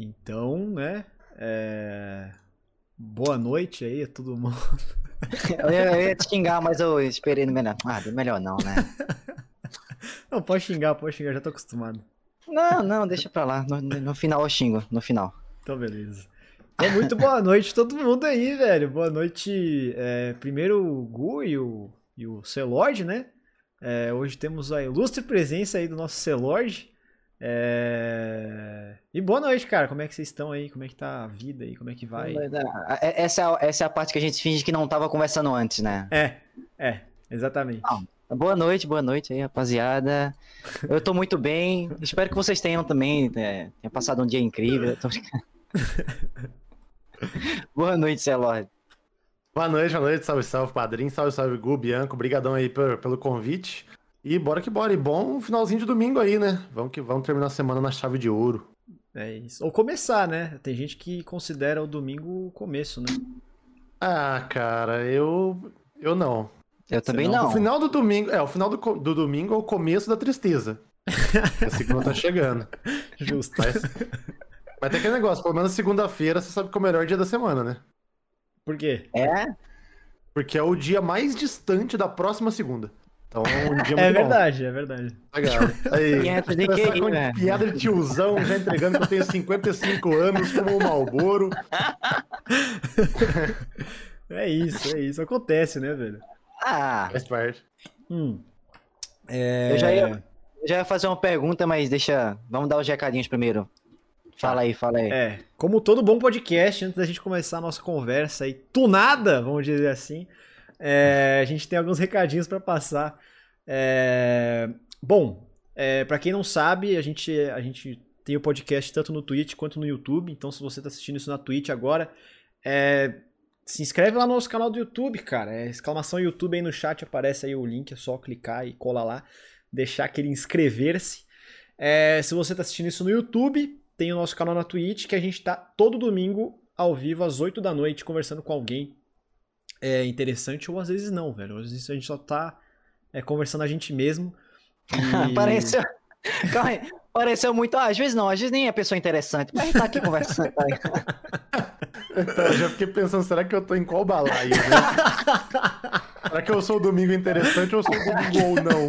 Então, né? É... Boa noite aí a todo mundo. Eu ia, eu ia te xingar, mas eu esperei no melhor. Ah, melhor não, né? Não, pode xingar, pode xingar, já tô acostumado. Não, não, deixa pra lá. No, no final eu xingo, no final. Então, beleza. Então, muito boa noite todo mundo aí, velho. Boa noite. É, primeiro o Gu e o, e o Celord, né? É, hoje temos a ilustre presença aí do nosso Celord. É... E boa noite, cara. Como é que vocês estão aí? Como é que tá a vida aí? Como é que vai? Essa, é essa é a parte que a gente finge que não tava conversando antes, né? É, é, exatamente. boa noite, boa noite aí, rapaziada. Eu tô muito bem. Espero que vocês tenham também. É, tenha passado um dia incrível. Tô... boa noite, Celord. Boa noite, boa noite. Salve, salve, padrinho. Salve, salve, Gu, Bianco. Obrigadão aí pelo, pelo convite. E bora que bora. E bom finalzinho de domingo aí, né? Vamos que vamos terminar a semana na chave de ouro. É isso. Ou começar, né? Tem gente que considera o domingo o começo, né? Ah, cara, eu. Eu não. Eu também não. O final do domingo. É, o final do, do domingo é o começo da tristeza. a segunda tá chegando. Justo. Mas, mas tem aquele negócio, pelo menos segunda-feira você sabe que é o melhor dia da semana, né? Por quê? É? Porque é o dia mais distante da próxima segunda. Então, um dia é verdade, é verdade. Legal. Aí, Piada de quem, né? piada de tiozão, já entregando que eu tenho 55 anos como o Malboro. É isso, é isso. Acontece, né, velho? Ah, Faz parte. Hum. É... eu já ia, eu já ia fazer uma pergunta, mas deixa. Vamos dar os recadinhos primeiro. Fala aí, fala aí. É, como todo bom podcast, antes da gente começar a nossa conversa aí, tunada, vamos dizer assim, é, a gente tem alguns recadinhos para passar. É, bom, é, para quem não sabe, a gente, a gente tem o podcast tanto no Twitch quanto no YouTube. Então, se você tá assistindo isso na Twitch agora, é, se inscreve lá no nosso canal do YouTube, cara. É exclamação YouTube aí no chat, aparece aí o link, é só clicar e colar lá, deixar aquele inscrever-se. É, se você tá assistindo isso no YouTube, tem o nosso canal na Twitch, que a gente tá todo domingo ao vivo às 8 da noite conversando com alguém é interessante ou às vezes não, velho. Às vezes a gente só tá é, conversando a gente mesmo. E... Pareceu. Calma aí. Pareceu muito. Ah, às vezes não, às vezes nem é pessoa interessante, mas a gente tá aqui conversando. Tá então, eu já fiquei pensando, será que eu tô em qual balaio? Né? será que eu sou o domingo interessante ou sou o domingo ou não?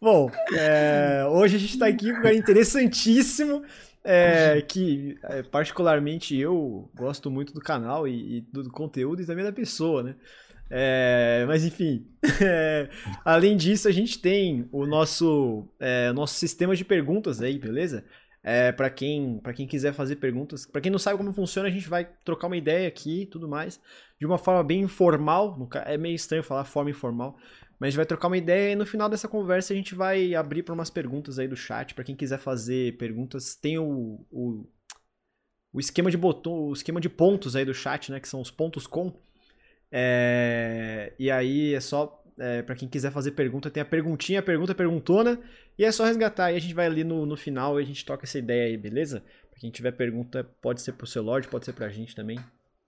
Bom, é, hoje a gente tá aqui com um cara interessantíssimo. É, que é, particularmente eu gosto muito do canal e, e, do conteúdo e também da pessoa, né? É, mas enfim, é, além disso a gente tem o nosso é, nosso sistema de perguntas aí, beleza? É, para quem para quem quiser fazer perguntas, para quem não sabe como funciona, a gente vai trocar uma ideia aqui e tudo mais, de uma forma bem informal. É meio estranho falar forma informal, mas a gente vai trocar uma ideia e no final dessa conversa a gente vai abrir para umas perguntas aí do chat. Para quem quiser fazer perguntas, tem o, o, o, esquema de botão, o esquema de pontos aí do chat, né? Que são os pontos com. É, e aí é só é, para quem quiser fazer pergunta, tem a perguntinha, a pergunta, perguntona, e é só resgatar. E a gente vai ali no, no final e a gente toca essa ideia aí, beleza? Pra quem tiver pergunta, pode ser pro seu Lorde, pode ser pra gente também.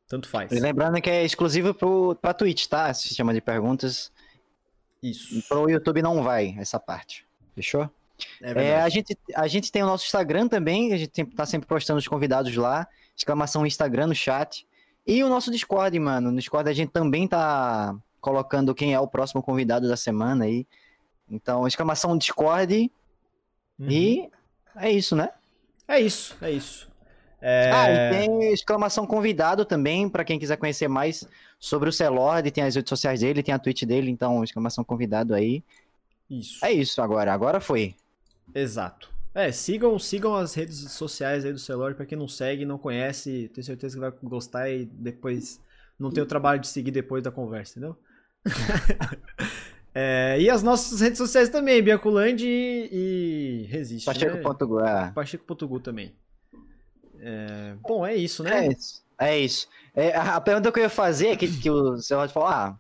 Tanto faz. Lembrando que é exclusivo pro, pra Twitch, tá? Se chama de perguntas. Isso. Pro YouTube não vai essa parte. Fechou? É É, a, gente, a gente tem o nosso Instagram também, a gente tá sempre postando os convidados lá. Exclamação Instagram no chat. E o nosso Discord, mano. No Discord a gente também tá colocando quem é o próximo convidado da semana aí. Então, exclamação Discord. Uhum. E é isso, né? É isso, é isso. É... Ah, e tem exclamação convidado também, para quem quiser conhecer mais sobre o Celord, tem as redes sociais dele, tem a Twitch dele, então exclamação convidado aí. Isso. É isso agora, agora foi. Exato. É, sigam, sigam as redes sociais aí do Celord, pra quem não segue, não conhece, tenho certeza que vai gostar e depois não tem o trabalho de seguir depois da conversa, entendeu? é, e as nossas redes sociais também, Biaculande e, e Resiste. né? Pacheco.gu. É. Pacheco.gu também. É, bom, é isso, né? É isso. É isso. É, a pergunta que eu ia fazer é que, que o Celord falou, ah,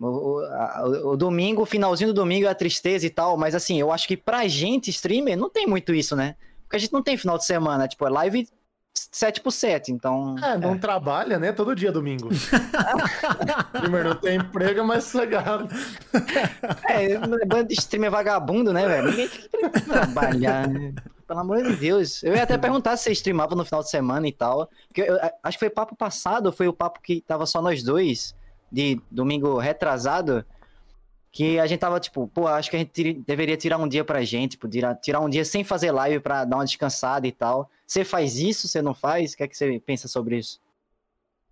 o, a- o- domingo, o finalzinho do domingo é a tristeza e tal, mas assim, eu acho que pra gente, streamer, não tem muito isso, né? Porque a gente não tem final de semana, tipo, é live 7 por 7, então... É, não trabalha, né? Todo dia é domingo. Primeiro, não tem emprego, é mais sossegado. É, banda de streamer vagabundo, né, velho? Ninguém quer trabalhar, né? Pelo amor de Deus. Eu ia até perguntar se você streamava no final de semana e tal. Porque eu, acho que foi papo passado, foi o papo que tava só nós dois, de domingo retrasado, que a gente tava tipo, pô, acho que a gente deveria tirar um dia pra gente, tipo, tirar, tirar um dia sem fazer live pra dar uma descansada e tal. Você faz isso, você não faz? O que é que você pensa sobre isso?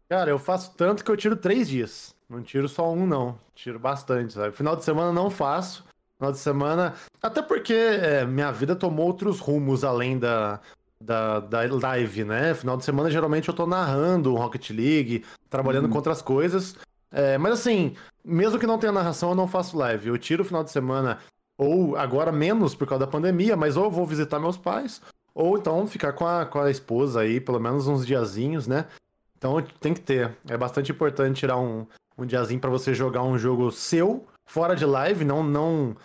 Cara, eu faço tanto que eu tiro três dias. Não tiro só um, não. Tiro bastante, sabe? Final de semana não faço. Final de semana. Até porque é, minha vida tomou outros rumos além da, da, da live, né? Final de semana geralmente eu tô narrando Rocket League, trabalhando uhum. com outras coisas. É, mas assim, mesmo que não tenha narração, eu não faço live. Eu tiro o final de semana, ou agora menos por causa da pandemia, mas ou eu vou visitar meus pais, ou então ficar com a, com a esposa aí, pelo menos uns diazinhos, né? Então tem que ter. É bastante importante tirar um, um diazinho para você jogar um jogo seu, fora de live, não não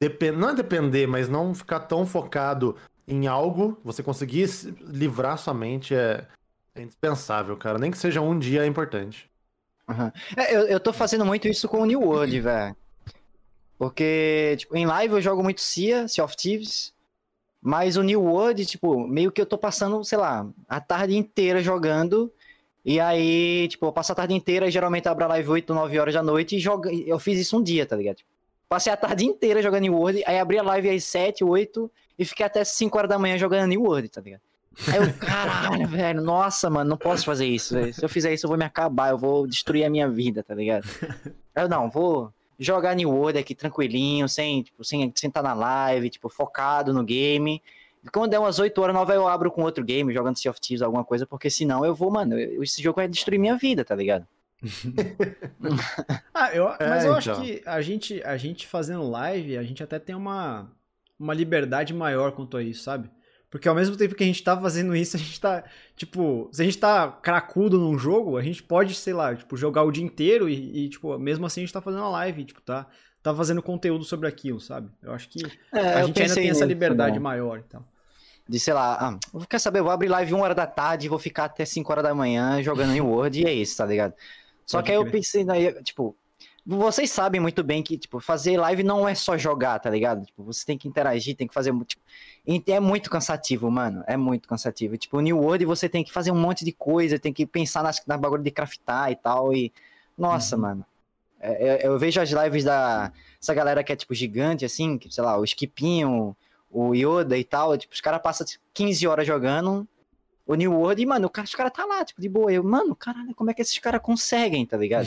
depend, não é depender, mas não ficar tão focado em algo, você conseguir livrar sua mente é, é indispensável, cara. Nem que seja um dia é importante. Uhum. É, eu, eu tô fazendo muito isso com o New World, velho. Porque, tipo, em live eu jogo muito Cia, Sea of Thieves. Mas o New World, tipo, meio que eu tô passando, sei lá, a tarde inteira jogando. E aí, tipo, eu passo a tarde inteira e geralmente abro a live 8, 9 horas da noite e jogo. Eu fiz isso um dia, tá ligado? Passei a tarde inteira jogando New World, aí abri a live às 7, 8 e fiquei até 5 horas da manhã jogando New World, tá ligado? Aí eu, caralho, velho, nossa, mano, não posso fazer isso. Véio. Se eu fizer isso, eu vou me acabar, eu vou destruir a minha vida, tá ligado? Eu não, vou jogar New World aqui tranquilinho, sem, tipo, sem, sem estar tá na live, tipo, focado no game. E quando der umas 8 horas, nova eu abro com outro game, jogando Sea of Thieves, alguma coisa, porque senão eu vou, mano, esse jogo vai destruir minha vida, tá ligado? ah, eu, mas é, eu então. acho que a gente, a gente fazendo live, a gente até tem uma, uma liberdade maior quanto a isso, sabe? Porque ao mesmo tempo que a gente tá fazendo isso, a gente tá, tipo, se a gente tá cracudo num jogo, a gente pode, sei lá, tipo, jogar o dia inteiro e, e tipo, mesmo assim a gente tá fazendo uma live, tipo, tá, tá fazendo conteúdo sobre aquilo, sabe? Eu acho que é, a gente ainda tem essa liberdade não. maior, então. De, sei lá, ah, quer saber, eu vou abrir live 1 hora da tarde, vou ficar até 5 horas da manhã jogando em Word e é isso, tá ligado? Só pode que aí eu pensei, tipo, vocês sabem muito bem que, tipo, fazer live não é só jogar, tá ligado? Tipo, você tem que interagir, tem que fazer. Tipo, é muito cansativo, mano. É muito cansativo. Tipo, o New World você tem que fazer um monte de coisa, tem que pensar nas, na bagulho de craftar e tal. E. Nossa, uhum. mano. É, é, eu vejo as lives da. Essa galera que é, tipo, gigante, assim, que, sei lá, o Skipinho, o Yoda e tal. Tipo, os caras passam 15 tipo, horas jogando o New World e, mano, o cara, os caras tá lá, tipo, de boa. Eu, mano, caralho, como é que esses caras conseguem, tá ligado?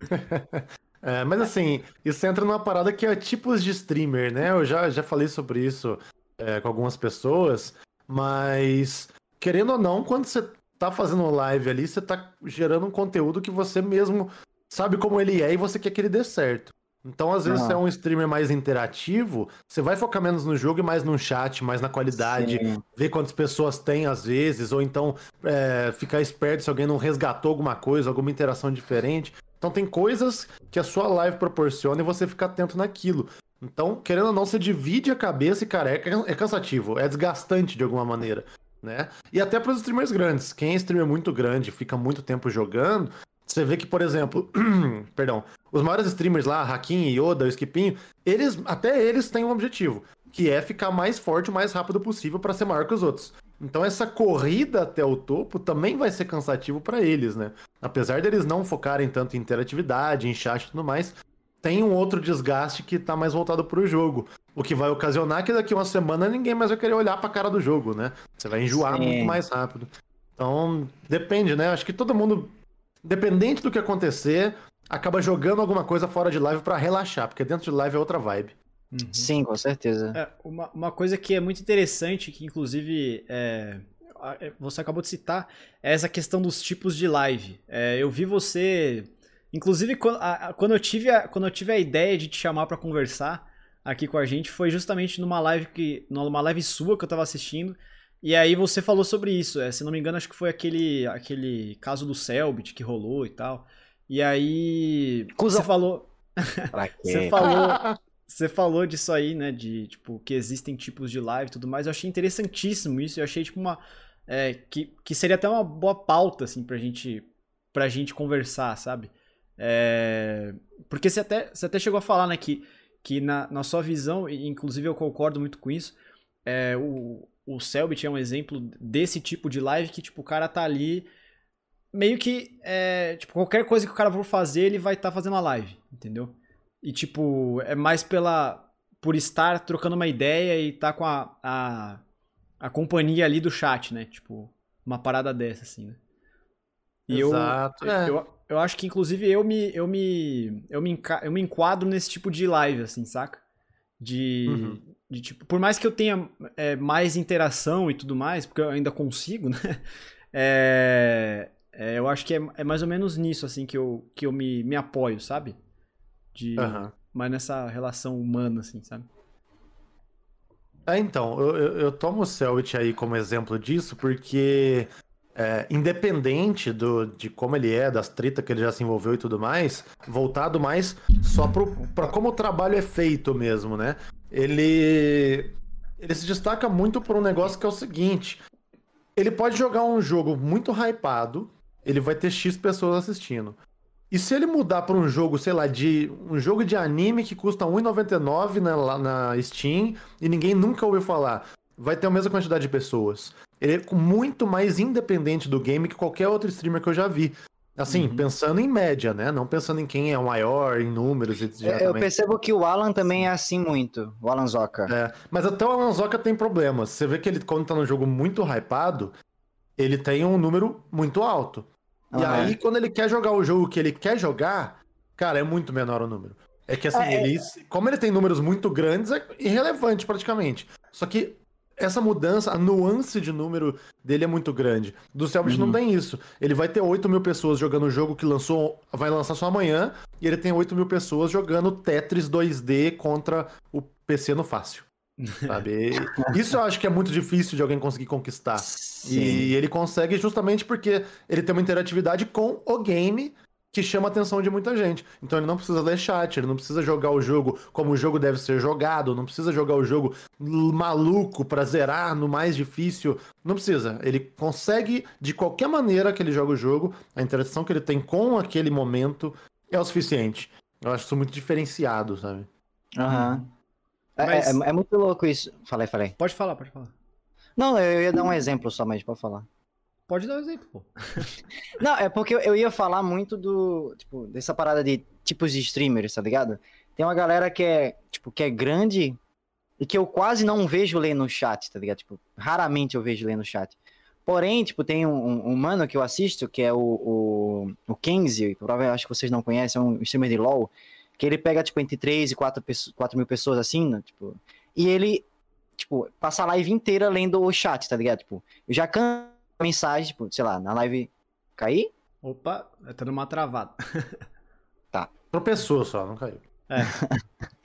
é, mas assim, isso entra numa parada que é tipos de streamer, né? Eu já, já falei sobre isso é, com algumas pessoas, mas querendo ou não, quando você tá fazendo live ali, você tá gerando um conteúdo que você mesmo sabe como ele é e você quer que ele dê certo. Então, às vezes, você é um streamer mais interativo, você vai focar menos no jogo e mais no chat, mais na qualidade, Sim. ver quantas pessoas tem às vezes, ou então é, ficar esperto se alguém não resgatou alguma coisa, alguma interação diferente. Então tem coisas que a sua live proporciona e você fica atento naquilo. Então, querendo ou não, você divide a cabeça e, cara, é, é cansativo, é desgastante de alguma maneira, né? E até para os streamers grandes. Quem é streamer muito grande, fica muito tempo jogando, você vê que, por exemplo, perdão, os maiores streamers lá, Hakim, Yoda, o Skipinho, eles, até eles têm um objetivo, que é ficar mais forte o mais rápido possível para ser maior que os outros. Então essa corrida até o topo também vai ser cansativo para eles, né? Apesar deles não focarem tanto em interatividade, em chat e tudo mais, tem um outro desgaste que tá mais voltado pro jogo. O que vai ocasionar que daqui uma semana ninguém mais vai querer olhar pra cara do jogo, né? Você vai enjoar Sim. muito mais rápido. Então, depende, né? Acho que todo mundo, dependente do que acontecer, acaba jogando alguma coisa fora de live para relaxar, porque dentro de live é outra vibe. Uhum. Sim, com certeza. É, uma, uma coisa que é muito interessante, que inclusive é, é, você acabou de citar, é essa questão dos tipos de live. É, eu vi você. Inclusive, quando, a, quando, eu tive a, quando eu tive a ideia de te chamar para conversar aqui com a gente, foi justamente numa live que. numa live sua que eu tava assistindo. E aí você falou sobre isso. É, se não me engano, acho que foi aquele, aquele caso do Selbit que rolou e tal. E aí. Cusão. Você falou. você falou. Você falou disso aí, né? De, tipo, que existem tipos de live e tudo mais. Eu achei interessantíssimo isso. Eu achei, tipo, uma. É, que, que seria até uma boa pauta, assim, pra gente, pra gente conversar, sabe? É, porque você até, você até chegou a falar, né, que, que na, na sua visão, e inclusive eu concordo muito com isso, é, o, o Selbit é um exemplo desse tipo de live que, tipo, o cara tá ali. Meio que, é, tipo, qualquer coisa que o cara for fazer, ele vai estar tá fazendo a live, entendeu? E, tipo, é mais pela. Por estar trocando uma ideia e tá com a, a, a companhia ali do chat, né? Tipo, uma parada dessa, assim, né? E Exato. Eu, é. eu, eu acho que, inclusive, eu me, eu, me, eu, me eu me enquadro nesse tipo de live, assim, saca? De, Uhum. de tipo, por mais que eu tenha é, mais interação e tudo mais, porque eu ainda consigo, né? É, é, eu acho que é, é mais ou menos nisso, assim, que eu, que eu me, me apoio, sabe? De, Aham. Mas nessa relação humana, assim, sabe? É, então, eu, eu, eu tomo o Selbit aí como exemplo disso, porque é, independente do, de como ele é, das tretas que ele já se envolveu e tudo mais, voltado mais só pro, pra como o trabalho é feito mesmo, né? Ele, ele se destaca muito por um negócio que é o seguinte: ele pode jogar um jogo muito hypado, ele vai ter X pessoas assistindo. E se ele mudar para um jogo, sei lá, de um jogo de anime que custa R$1,99 na, na Steam e ninguém nunca ouviu falar, vai ter a mesma quantidade de pessoas. Ele é muito mais independente do game que qualquer outro streamer que eu já vi. Assim, Uhum. pensando em média, né? Não pensando em quem é o maior, em números e Eu, eu diretamente. percebo que o Alan também é assim muito, o Alan Zoka. É, mas até o Alanzoca tem problemas. Você vê que ele, quando tá num jogo muito hypado, ele tem um número muito alto. E aí, quando ele quer jogar o jogo que ele quer jogar, cara, é muito menor o número. É que assim, É, é- ele, como ele tem números muito grandes, é irrelevante praticamente. Só que essa mudança, a nuance de número dele é muito grande. Do Selbit Uhum. não tem isso. Ele vai ter 8 mil pessoas jogando o jogo que lançou, vai lançar só amanhã, e ele tem 8 mil pessoas jogando Tetris 2D contra o PC no fácil. Sabe? Isso eu acho que é muito difícil de alguém conseguir conquistar. Sim. E ele consegue justamente porque ele tem uma interatividade com o game que chama a atenção de muita gente. Então ele não precisa ler chat, ele não precisa jogar o jogo como o jogo deve ser jogado, não precisa jogar o jogo maluco pra zerar no mais difícil. Não precisa. Ele consegue, de qualquer maneira que ele joga o jogo, a interação que ele tem com aquele momento é o suficiente. Eu acho isso muito diferenciado, sabe? Aham. É, Mas- é- é muito louco isso. Falei, falei. Pode falar, pode falar. Não, eu ia dar um exemplo só, mas pode falar. Pode dar um exemplo, pô. Não, é porque eu- ia falar muito do, tipo, dessa parada de tipos de streamers, tá ligado? Tem uma galera que é, tipo, que é grande e que eu quase não vejo ler no chat, tá ligado? Tipo, raramente eu vejo ler no chat. Porém, tipo, tem um, um- um mano que eu assisto, que é o, o, o Kenzie, provavelmente acho que vocês não conhecem, é um streamer de LoL, que ele pega, tipo, entre 3 e 4, pesso- 4 mil pessoas, assim, né? Tipo, e ele, tipo, passa a live inteira lendo o chat, tá ligado? Tipo, eu já canso mensagem, tipo, sei lá, na live cair, Opa, tá dando uma travada. Tropeçou só, não caiu.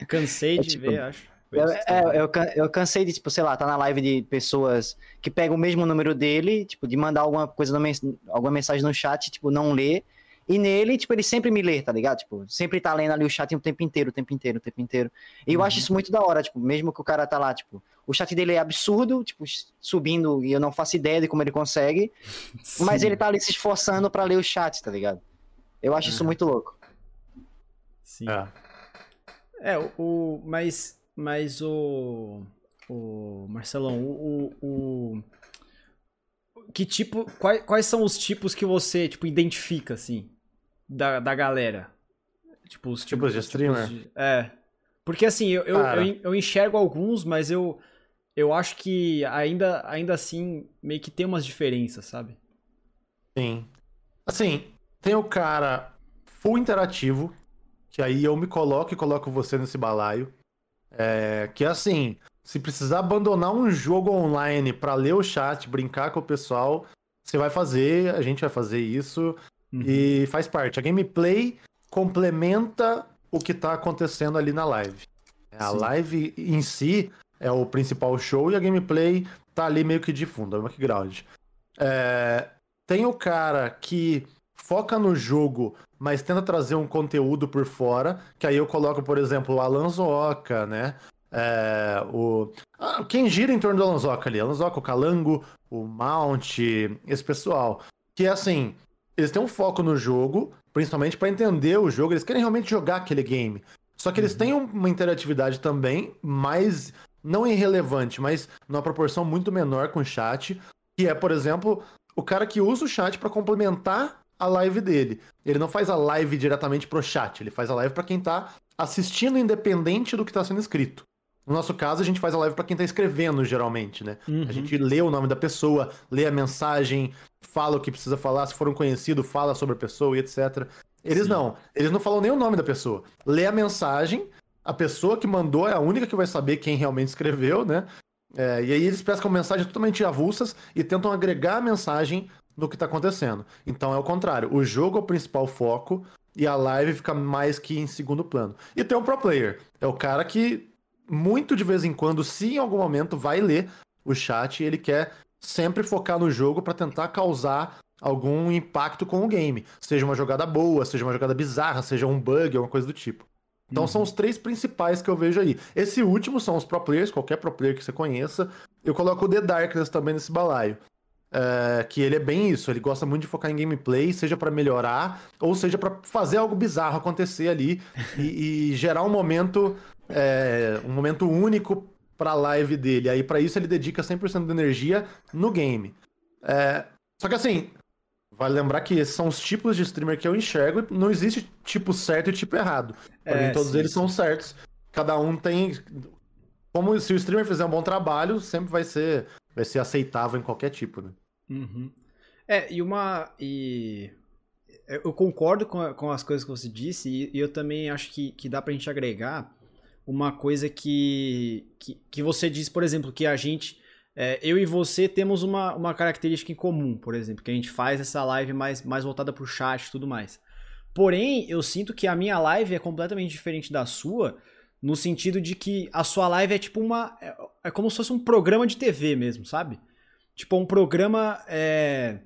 Cansei É de tipo- ver, acho. Eu, é, eu, eu cansei de, tipo, sei lá, tá na live de pessoas que pegam o mesmo número dele, tipo, de mandar alguma coisa, alguma mensagem no chat, tipo, não ler. E nele, tipo, ele sempre me lê, tá ligado? Tipo, sempre tá lendo ali o chat o tempo inteiro, o tempo inteiro, o tempo inteiro. E eu Uhum. acho isso muito da hora, tipo, mesmo que o cara tá lá, tipo, o chat dele é absurdo, tipo, subindo e eu não faço ideia de como ele consegue, mas Sim. ele tá ali se esforçando pra ler o chat, tá ligado? Eu acho isso muito louco. Sim. É. É, o, o- mas, mas o, o Marcelão, o, o, o- que tipo, quais, quais são os tipos que você, tipo, identifica, assim, da, da galera? Tipo, os Tipos de os streamer? de- é, porque assim, eu, eu, eu, eu enxergo alguns, mas eu, eu acho que ainda, ainda assim, meio que tem umas diferenças, sabe? Sim. Assim, tem o cara full interativo, que aí eu me coloco e coloco você nesse balaio. É, que assim, se precisar abandonar um jogo online pra ler o chat, brincar com o pessoal, você vai fazer, a gente vai fazer isso Uhum. e faz parte. A gameplay complementa o que tá acontecendo ali na live. A Sim. live em si é o principal show e a gameplay tá ali meio que de fundo, é um background. É, tem o cara que foca no jogo, mas tenta trazer um conteúdo por fora, que aí eu coloco, por exemplo, o Alan Zoca, né? É, o... ah, quem gira em torno do Alan Zoca ali? Alan Zoca, o Calango, o Mount, esse pessoal. Que é assim, eles têm um foco no jogo, principalmente pra entender o jogo, eles querem realmente jogar aquele game. Só que eles têm um- uma interatividade também mais não irrelevante, mas numa proporção muito menor com o chat, que é, por exemplo, o cara que usa o chat para complementar a live dele. Ele não faz a live diretamente pro chat, ele faz a live para quem tá assistindo independente do que tá sendo escrito. No nosso caso, a gente faz a live para quem tá escrevendo, geralmente, né? Uhum. A gente lê o nome da pessoa, lê a mensagem, fala o que precisa falar, se for um conhecido, fala sobre a pessoa e etc. Eles Sim. não. Eles não falam nem o nome da pessoa. Lê a mensagem, a pessoa que mandou é a única que vai saber quem realmente escreveu, né? É, e aí eles prestam mensagens totalmente avulsas e tentam agregar a mensagem no que está acontecendo. Então é o contrário. O jogo é o principal foco e a live fica mais que em segundo plano. E tem um pro player. É o cara que, muito de vez em quando, se em algum momento, vai ler o chat e ele quer sempre focar no jogo para tentar causar algum impacto com o game. Seja uma jogada boa, seja uma jogada bizarra, seja um bug, alguma coisa do tipo. Então uhum. são os três principais que eu vejo aí. Esse último são os pro players, qualquer pro player que você conheça. Eu coloco o The Darkness também nesse balaio. É, que ele é bem isso, ele gosta muito de focar em gameplay, seja para melhorar, ou seja para fazer algo bizarro acontecer ali e, e gerar um momento é, um momento único para a live dele. Aí para isso ele dedica 100% de energia no game. É, só que assim, Vale lembrar que esses são os tipos de streamer que eu enxergo e não existe tipo certo e tipo errado. Pra é, mim, todos sim, eles sim. são certos. Cada um tem. Como se o streamer fizer um bom trabalho, sempre vai ser, vai ser aceitável em qualquer tipo, né? Uhum. É, e uma. E... Eu concordo com, com as coisas que você disse, e, e eu também acho que, que dá pra gente agregar uma coisa que, que, que você disse, por exemplo, que a gente é, eu e você temos uma, uma característica em comum, por exemplo, que a gente faz essa live mais, mais voltada para o chat e tudo mais. Porém, eu sinto que a minha live é completamente diferente da sua, no sentido de que a sua live é tipo uma. É, é como se fosse um programa de TV mesmo, sabe? Tipo, um programa. É...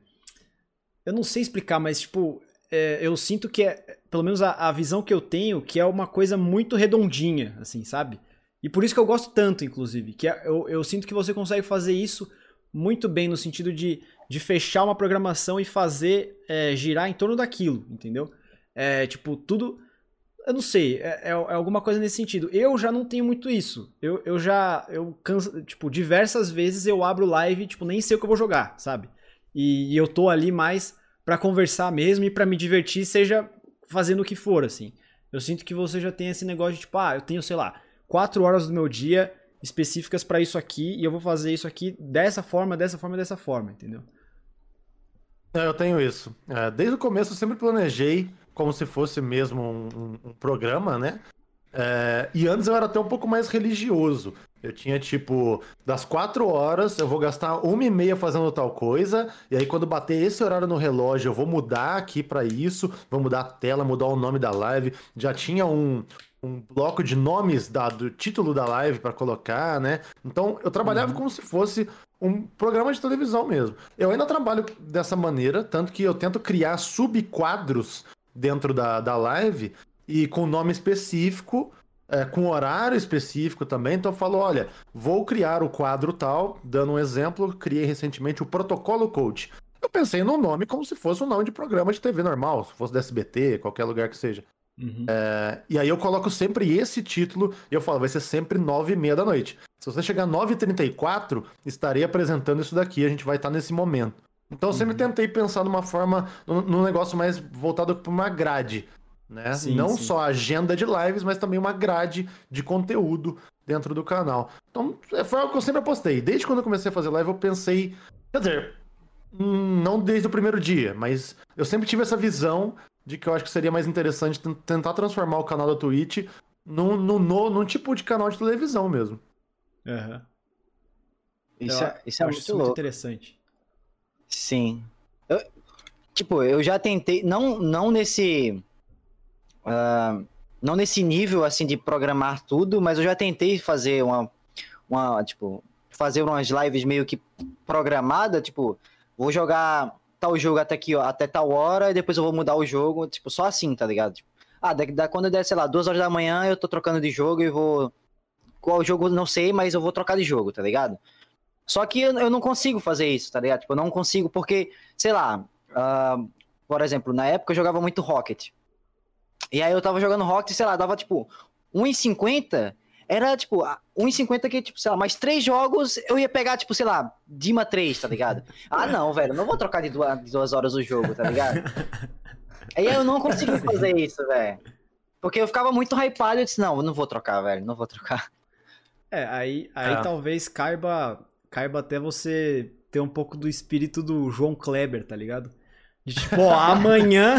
Eu não sei explicar, mas tipo. É, eu sinto que é. Pelo menos a, a visão que eu tenho, que é uma coisa muito redondinha, assim, sabe? E por isso que eu gosto tanto, inclusive, que é, eu, eu sinto que você consegue fazer isso muito bem no sentido de, de fechar uma programação e fazer é, girar em torno daquilo, entendeu? É, tipo, tudo. Eu não sei, é, é, é, alguma coisa nesse sentido. Eu já não tenho muito isso. Eu, eu já. Eu canso, tipo, diversas vezes eu abro live, tipo, nem sei o que eu vou jogar, sabe? E, e eu tô ali mais para conversar mesmo e para me divertir, seja fazendo o que for, assim. Eu sinto que você já tem esse negócio de, tipo, ah, eu tenho, sei lá, quatro horas do meu dia específicas para isso aqui e eu vou fazer isso aqui dessa forma, dessa forma, dessa forma, entendeu? É, eu tenho isso. É, desde o começo eu sempre planejei como se fosse mesmo um, um, programa, né? É, e antes eu era até um pouco mais religioso. Eu tinha tipo, das quatro horas eu vou gastar uma e meia fazendo tal coisa, e aí quando bater esse horário no relógio eu vou mudar aqui para isso, vou mudar a tela, mudar o nome da live. Já tinha um, um bloco de nomes da, do título da live para colocar, né? Então eu trabalhava uhum. como se fosse um programa de televisão mesmo. Eu ainda trabalho dessa maneira, tanto que eu tento criar subquadros dentro da, da live e com nome específico, é, com horário específico também. Então eu falo: olha, vou criar o quadro tal, dando um exemplo, criei recentemente o Protocolo Coach. Eu pensei no nome como se fosse um nome de programa de TV normal, se fosse da SBT, qualquer lugar que seja. Uhum. É, e aí eu coloco sempre esse título e eu falo, vai ser sempre nove e meia da noite. Se você chegar nove e trinta e quatro, estarei apresentando isso daqui, a gente vai estar nesse momento. Então eu sempre uhum. tentei pensar numa forma, num, negócio mais voltado para uma grade, né? Sim, Não sim. só agenda de lives, mas também uma grade de conteúdo dentro do canal. Então é, foi algo que eu sempre apostei. Desde quando eu comecei a fazer live, eu pensei, quer dizer, hum, não desde o primeiro dia, mas eu sempre tive essa visão de que eu acho que seria mais interessante tentar transformar o canal da Twitch num, num, num, num tipo de canal de televisão mesmo. Uhum. Isso, é, isso é muito, muito interessante. Sim. Eu, tipo, eu já tentei, não, não nesse. Uh, não nesse nível assim de programar tudo, mas eu já tentei fazer uma, uma tipo, fazer umas lives meio que programada, tipo, vou jogar tal jogo até aqui, ó, até tal hora, e depois eu vou mudar o jogo, tipo, só assim, tá ligado? Tipo, ah, da, da, quando der, sei lá, duas horas da manhã, eu tô trocando de jogo e vou. Qual jogo não sei, mas eu vou trocar de jogo, tá ligado? Só que eu, eu não consigo fazer isso, tá ligado? Tipo, eu não consigo porque, sei lá, uh, por exemplo, na época eu jogava muito Rocket. E aí eu tava jogando Rocket, sei lá, dava tipo 1,50 era, tipo, 1,50 que, tipo, sei lá, mais três jogos eu ia pegar, tipo, sei lá, Dima 3, tá ligado? Ah, não, velho, não vou trocar de duas, de duas horas o jogo, tá ligado? Aí eu não consegui fazer isso, velho. Porque eu ficava muito hypado e eu disse, não, não vou trocar, velho, não vou trocar. É, aí, aí É. talvez caiba, caiba até você ter um pouco do espírito do João Kleber, tá ligado? De tipo, ó, amanhã.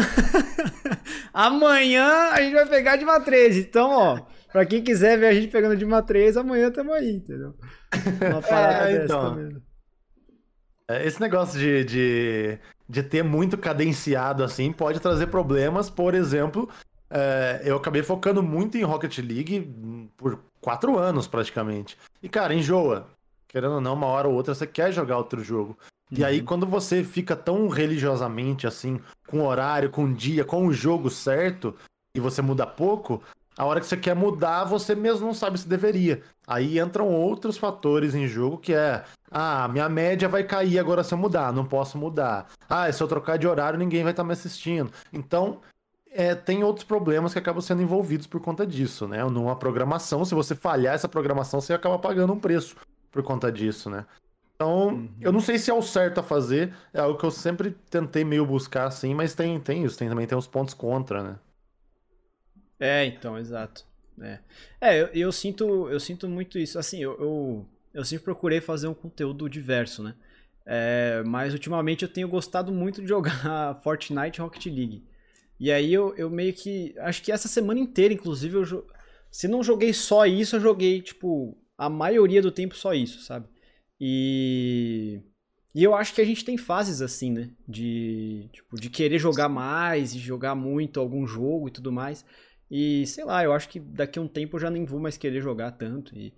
amanhã a gente vai pegar Dima 13. Então, ó, pra quem quiser ver a gente pegando Dima 13, amanhã tamo aí, entendeu? Uma parada dessa então. também. É, Esse negócio de, de, de ter muito cadenciado assim pode trazer problemas. Por exemplo, é, eu acabei focando muito em Rocket League por quatro anos praticamente. E, cara, enjoa. Querendo ou não, uma hora ou outra você quer jogar outro jogo. E aí, Uhum. quando você fica tão religiosamente assim, com horário, com dia, com o jogo certo, e você muda pouco, a hora que você quer mudar, você mesmo não sabe se deveria. Aí entram outros fatores em jogo que é. Ah, minha média vai cair agora se eu mudar, não posso mudar. Ah, se eu trocar de horário, ninguém vai estar me assistindo. Então, é, tem outros problemas que acabam sendo envolvidos por conta disso, né? Numa programação, se você falhar essa programação, você acaba pagando um preço por conta disso, né? Então, Uhum. eu não sei se é o certo a fazer, é algo que eu sempre tentei meio buscar assim, mas tem, tem isso, tem, também tem os pontos contra, né? É, então, exato. É, é eu, eu sinto eu sinto muito isso. Assim, eu, eu, eu sempre procurei fazer um conteúdo diverso, né? É, mas ultimamente eu tenho gostado muito de jogar Fortnite Rocket League. E aí eu, eu meio que. Acho que essa semana inteira, inclusive, eu se não joguei só isso, eu joguei, tipo, a maioria do tempo só isso, sabe? E. E eu acho que a gente tem fases assim, né? De, tipo, de querer jogar mais e jogar muito algum jogo e tudo mais. E sei lá, eu acho que daqui a um tempo eu já nem vou mais querer jogar tanto e,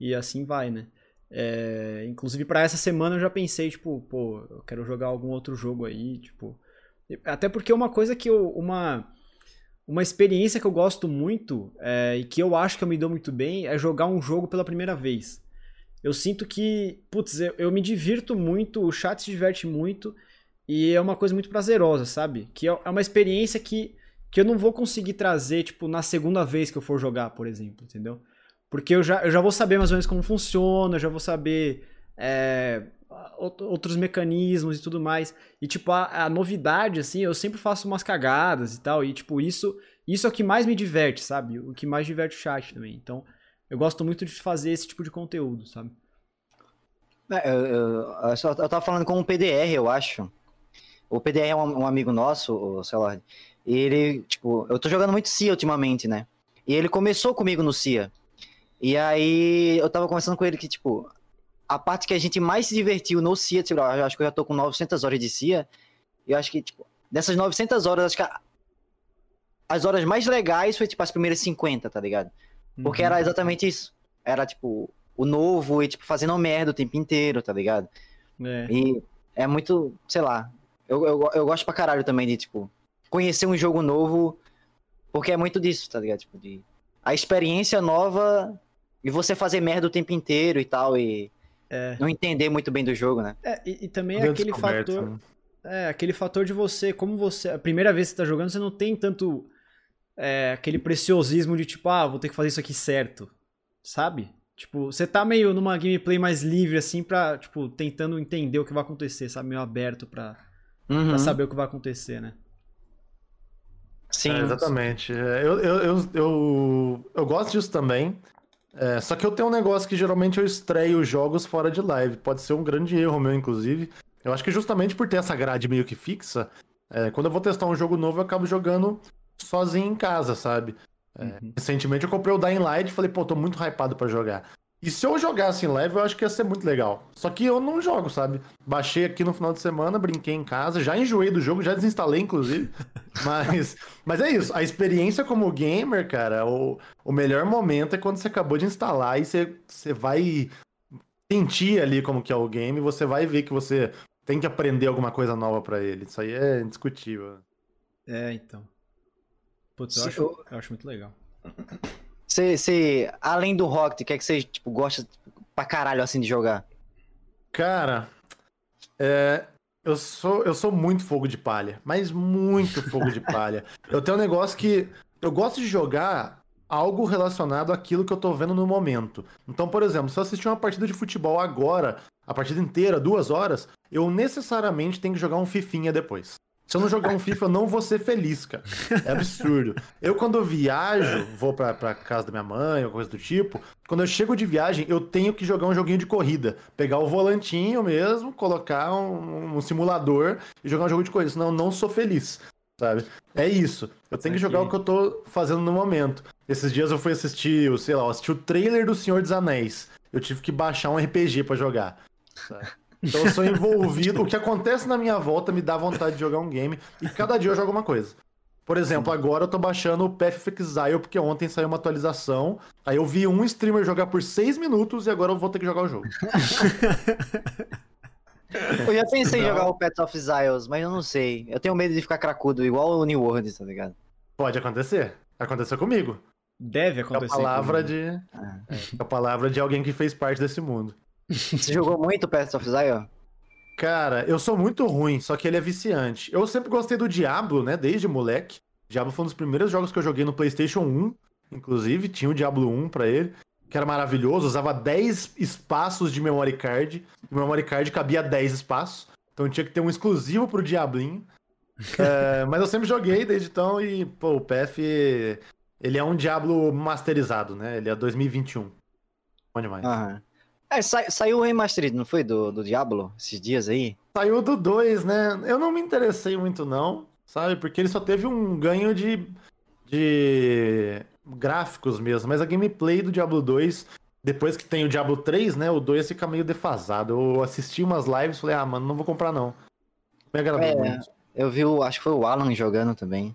e assim vai, né? É, inclusive pra essa semana eu já pensei, tipo, pô, eu quero jogar algum outro jogo aí, tipo. Até porque uma coisa que eu. Uma, uma experiência que eu gosto muito é, e que eu acho que eu me dou muito bem é jogar um jogo pela primeira vez. Eu sinto que, putz, eu, eu me divirto muito, o chat se diverte muito e é uma coisa muito prazerosa, sabe? Que é, é uma experiência que, que eu não vou conseguir trazer, tipo, na segunda vez que eu for jogar, por exemplo, entendeu? Porque eu já, eu já vou saber mais ou menos como funciona, eu já vou saber é, out- outros mecanismos e tudo mais. E, tipo, a, a novidade, assim, eu sempre faço umas cagadas e tal. E, tipo, isso, isso é o que mais me diverte, sabe? O que mais diverte o chat também. Então, eu gosto muito de fazer esse tipo de conteúdo, sabe? É, Eu, eu, eu só- eu tava falando com um PDR, eu acho. O PDR é um, um amigo nosso, o Celord. E ele, tipo, eu tô jogando muito CIA ultimamente, né? E ele começou comigo no CIA. E aí eu tava conversando com ele que, tipo, a parte que a gente mais se divertiu no CIA, tipo, eu acho que eu já tô com 900 horas de CIA. E eu acho que, tipo, dessas 900 horas, acho que a- as horas mais legais foi, tipo, as primeiras 50, tá ligado? Porque Uhum. era exatamente isso. Era, tipo, o novo e, tipo, fazendo merda o tempo inteiro, tá ligado? É. E é muito, sei lá. Eu, eu, eu gosto pra caralho também de, tipo, conhecer um jogo novo. Porque é muito disso, tá ligado? Tipo, de. A experiência nova e você fazer merda o tempo inteiro e tal. E É. não entender muito bem do jogo, né? É, e, e também é aquele fator. né? É, aquele fator de você, como você. A primeira vez que você tá jogando, você não tem tanto. É, aquele preciosismo de tipo, ah, vou ter que fazer isso aqui certo. Sabe? Tipo, você tá meio numa gameplay mais livre, assim, pra, tipo, tentando entender o que vai acontecer, sabe? Meio aberto pra, Uhum. pra saber o que vai acontecer, né? Sim. É, exatamente. É, Eu, eu, eu, eu, eu gosto disso também. É, só que eu tenho um negócio que geralmente eu estreio jogos fora de live. Pode ser um grande erro meu, inclusive. Eu acho que justamente por ter essa grade meio que fixa, é, quando eu vou testar um jogo novo, eu acabo jogando sozinho em casa, sabe? É, Uhum. Recentemente eu comprei o Dying Light e falei, pô, tô muito hypado pra jogar. E se eu jogasse em live, eu acho que ia ser muito legal. Só que eu não jogo, sabe? Baixei aqui no final de semana, brinquei em casa, já enjoei do jogo, já desinstalei, inclusive. Mas, mas é isso, a experiência como gamer, cara, o, o melhor momento é quando você acabou de instalar e você, você vai sentir ali como que é o game, você vai ver que você tem que aprender alguma coisa nova pra ele. Isso aí é indiscutível. É, então. Putz, eu acho, eu- eu acho muito legal. Você, você, além do Rocket, o que é que você, tipo, gosta pra caralho, assim, de jogar? Cara, é, eu, sou, eu sou muito fogo de palha, mas muito fogo de palha. Eu tenho um negócio que eu gosto de jogar algo relacionado àquilo que eu tô vendo no momento. Então, por exemplo, se eu assistir uma partida de futebol agora, a partida inteira, duas horas, eu necessariamente tenho que jogar um fifinha depois. Se eu não jogar um FIFA, eu não vou ser feliz, cara. É absurdo. Eu, quando eu viajo, vou pra, pra casa da minha mãe ou coisa do tipo, quando eu chego de viagem, eu tenho que jogar um joguinho de corrida. Pegar o volantinho mesmo, colocar um, um simulador e jogar um jogo de corrida. Senão eu não sou feliz, sabe? É isso. Eu tenho que jogar o que eu tô fazendo no momento. Esses dias eu fui assistir, sei lá, assisti o trailer do Senhor dos Anéis. Eu tive que baixar um RPG para jogar. Sabe? Então eu sou envolvido. o que acontece na minha volta me dá vontade de jogar um game. E cada dia eu jogo uma coisa. Por exemplo, agora eu tô baixando o Path of Exile, porque ontem saiu uma atualização. Aí eu vi um streamer jogar por 6 minutos e agora eu vou ter que jogar o jogo. eu já pensei em jogar o Path of Exiles, mas eu não sei. Eu tenho medo de ficar cracudo, igual o New World, tá ligado? Pode acontecer. Aconteceu comigo. Deve acontecer. É a palavra de. É a palavra de alguém que fez parte desse mundo. Você jogou muito Path of Zion? Cara, eu sou muito ruim, só que ele é viciante. Eu sempre gostei do Diablo, né? Desde moleque. Diablo foi um dos primeiros jogos que eu joguei no PlayStation 1, inclusive. Tinha o Diablo 1 para ele, que era maravilhoso. Usava 10 espaços de memory card. O memory card cabia 10 espaços. Então tinha que ter um exclusivo pro Diablinho. é, mas eu sempre joguei desde então e, pô, o PF. Ele é um Diablo masterizado, né? Ele é 2021. Bom demais. Aham. É, sa saiu o remastered, não foi? Do, do Diablo, esses dias aí? Saiu do 2, né? Eu não me interessei muito, não, sabe? Porque ele só teve um ganho de, de gráficos mesmo. Mas a gameplay do Diablo 2, depois que tem o Diablo 3, né? O 2 fica meio defasado. Eu assisti umas lives e falei, ah, mano, não vou comprar, não. Me agradou é, muito. Eu vi, o, acho que foi o Alan jogando também.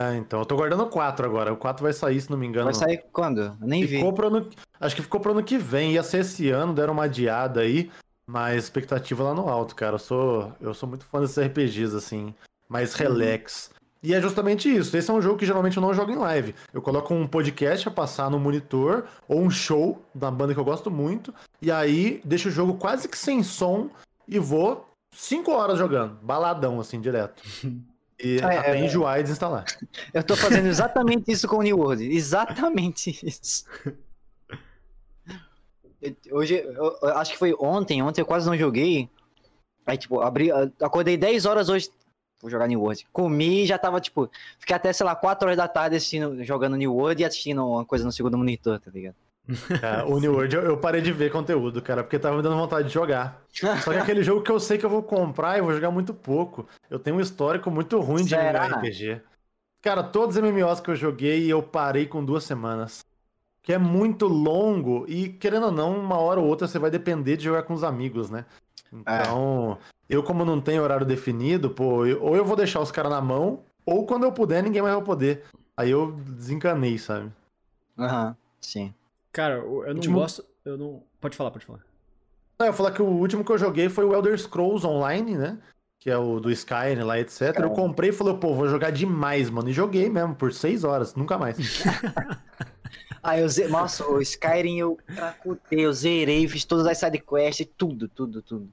É, então, eu tô guardando o 4 agora. O 4 vai sair, se não me engano. Vai sair quando? Eu nem ficou vi. Pro ano... Acho que ficou pro ano que vem. Ia ser esse ano, deram uma adiada aí. Mas expectativa lá no alto, cara. Eu sou, eu sou muito fã desses RPGs, assim. Mais uhum. relax. Uhum. E é justamente isso. Esse é um jogo que geralmente eu não jogo em live. Eu coloco um podcast a passar no monitor, ou um show da banda que eu gosto muito. E aí deixo o jogo quase que sem som e vou 5 horas jogando. Baladão, assim, direto. E é, até é, enjoar e desinstalar. Eu tô fazendo exatamente isso com o New World. Exatamente isso. Hoje, acho que foi ontem, ontem eu quase não joguei. Aí, tipo, abri, acordei 10 horas hoje, vou jogar New World. Comi e já tava, tipo, fiquei até, sei lá, 4 horas da tarde assistindo, jogando New World e assistindo uma coisa no segundo monitor, tá ligado? É, o New World eu, eu, parei de ver conteúdo, cara, porque tava me dando vontade de jogar. Só que aquele jogo que eu sei que eu vou comprar e vou jogar muito pouco. Eu tenho um histórico muito ruim de RPG. Cara, todos os MMOs que eu joguei eu parei com duas semanas. Que é muito longo e, querendo ou não, uma hora ou outra você vai depender de jogar com os amigos, né? Então, é. eu como não tenho horário definido, pô, eu, ou eu vou deixar os caras na mão, ou quando eu puder, ninguém mais vai poder. Aí eu desencanei, sabe? Aham, uhum, sim. Cara, eu não último... gosto. Eu não. Pode falar, pode falar. Não, eu ia falar que o último que eu joguei foi o Elder Scrolls Online, né? Que é o do Skyrim lá, etc. Eu comprei e falei, pô, vou jogar demais, mano. E joguei mesmo, por seis horas, nunca mais. ah, eu ze... Nossa, o Skyrim eu cracutei, eu zerei, fiz todas as sidequests, tudo, tudo, tudo.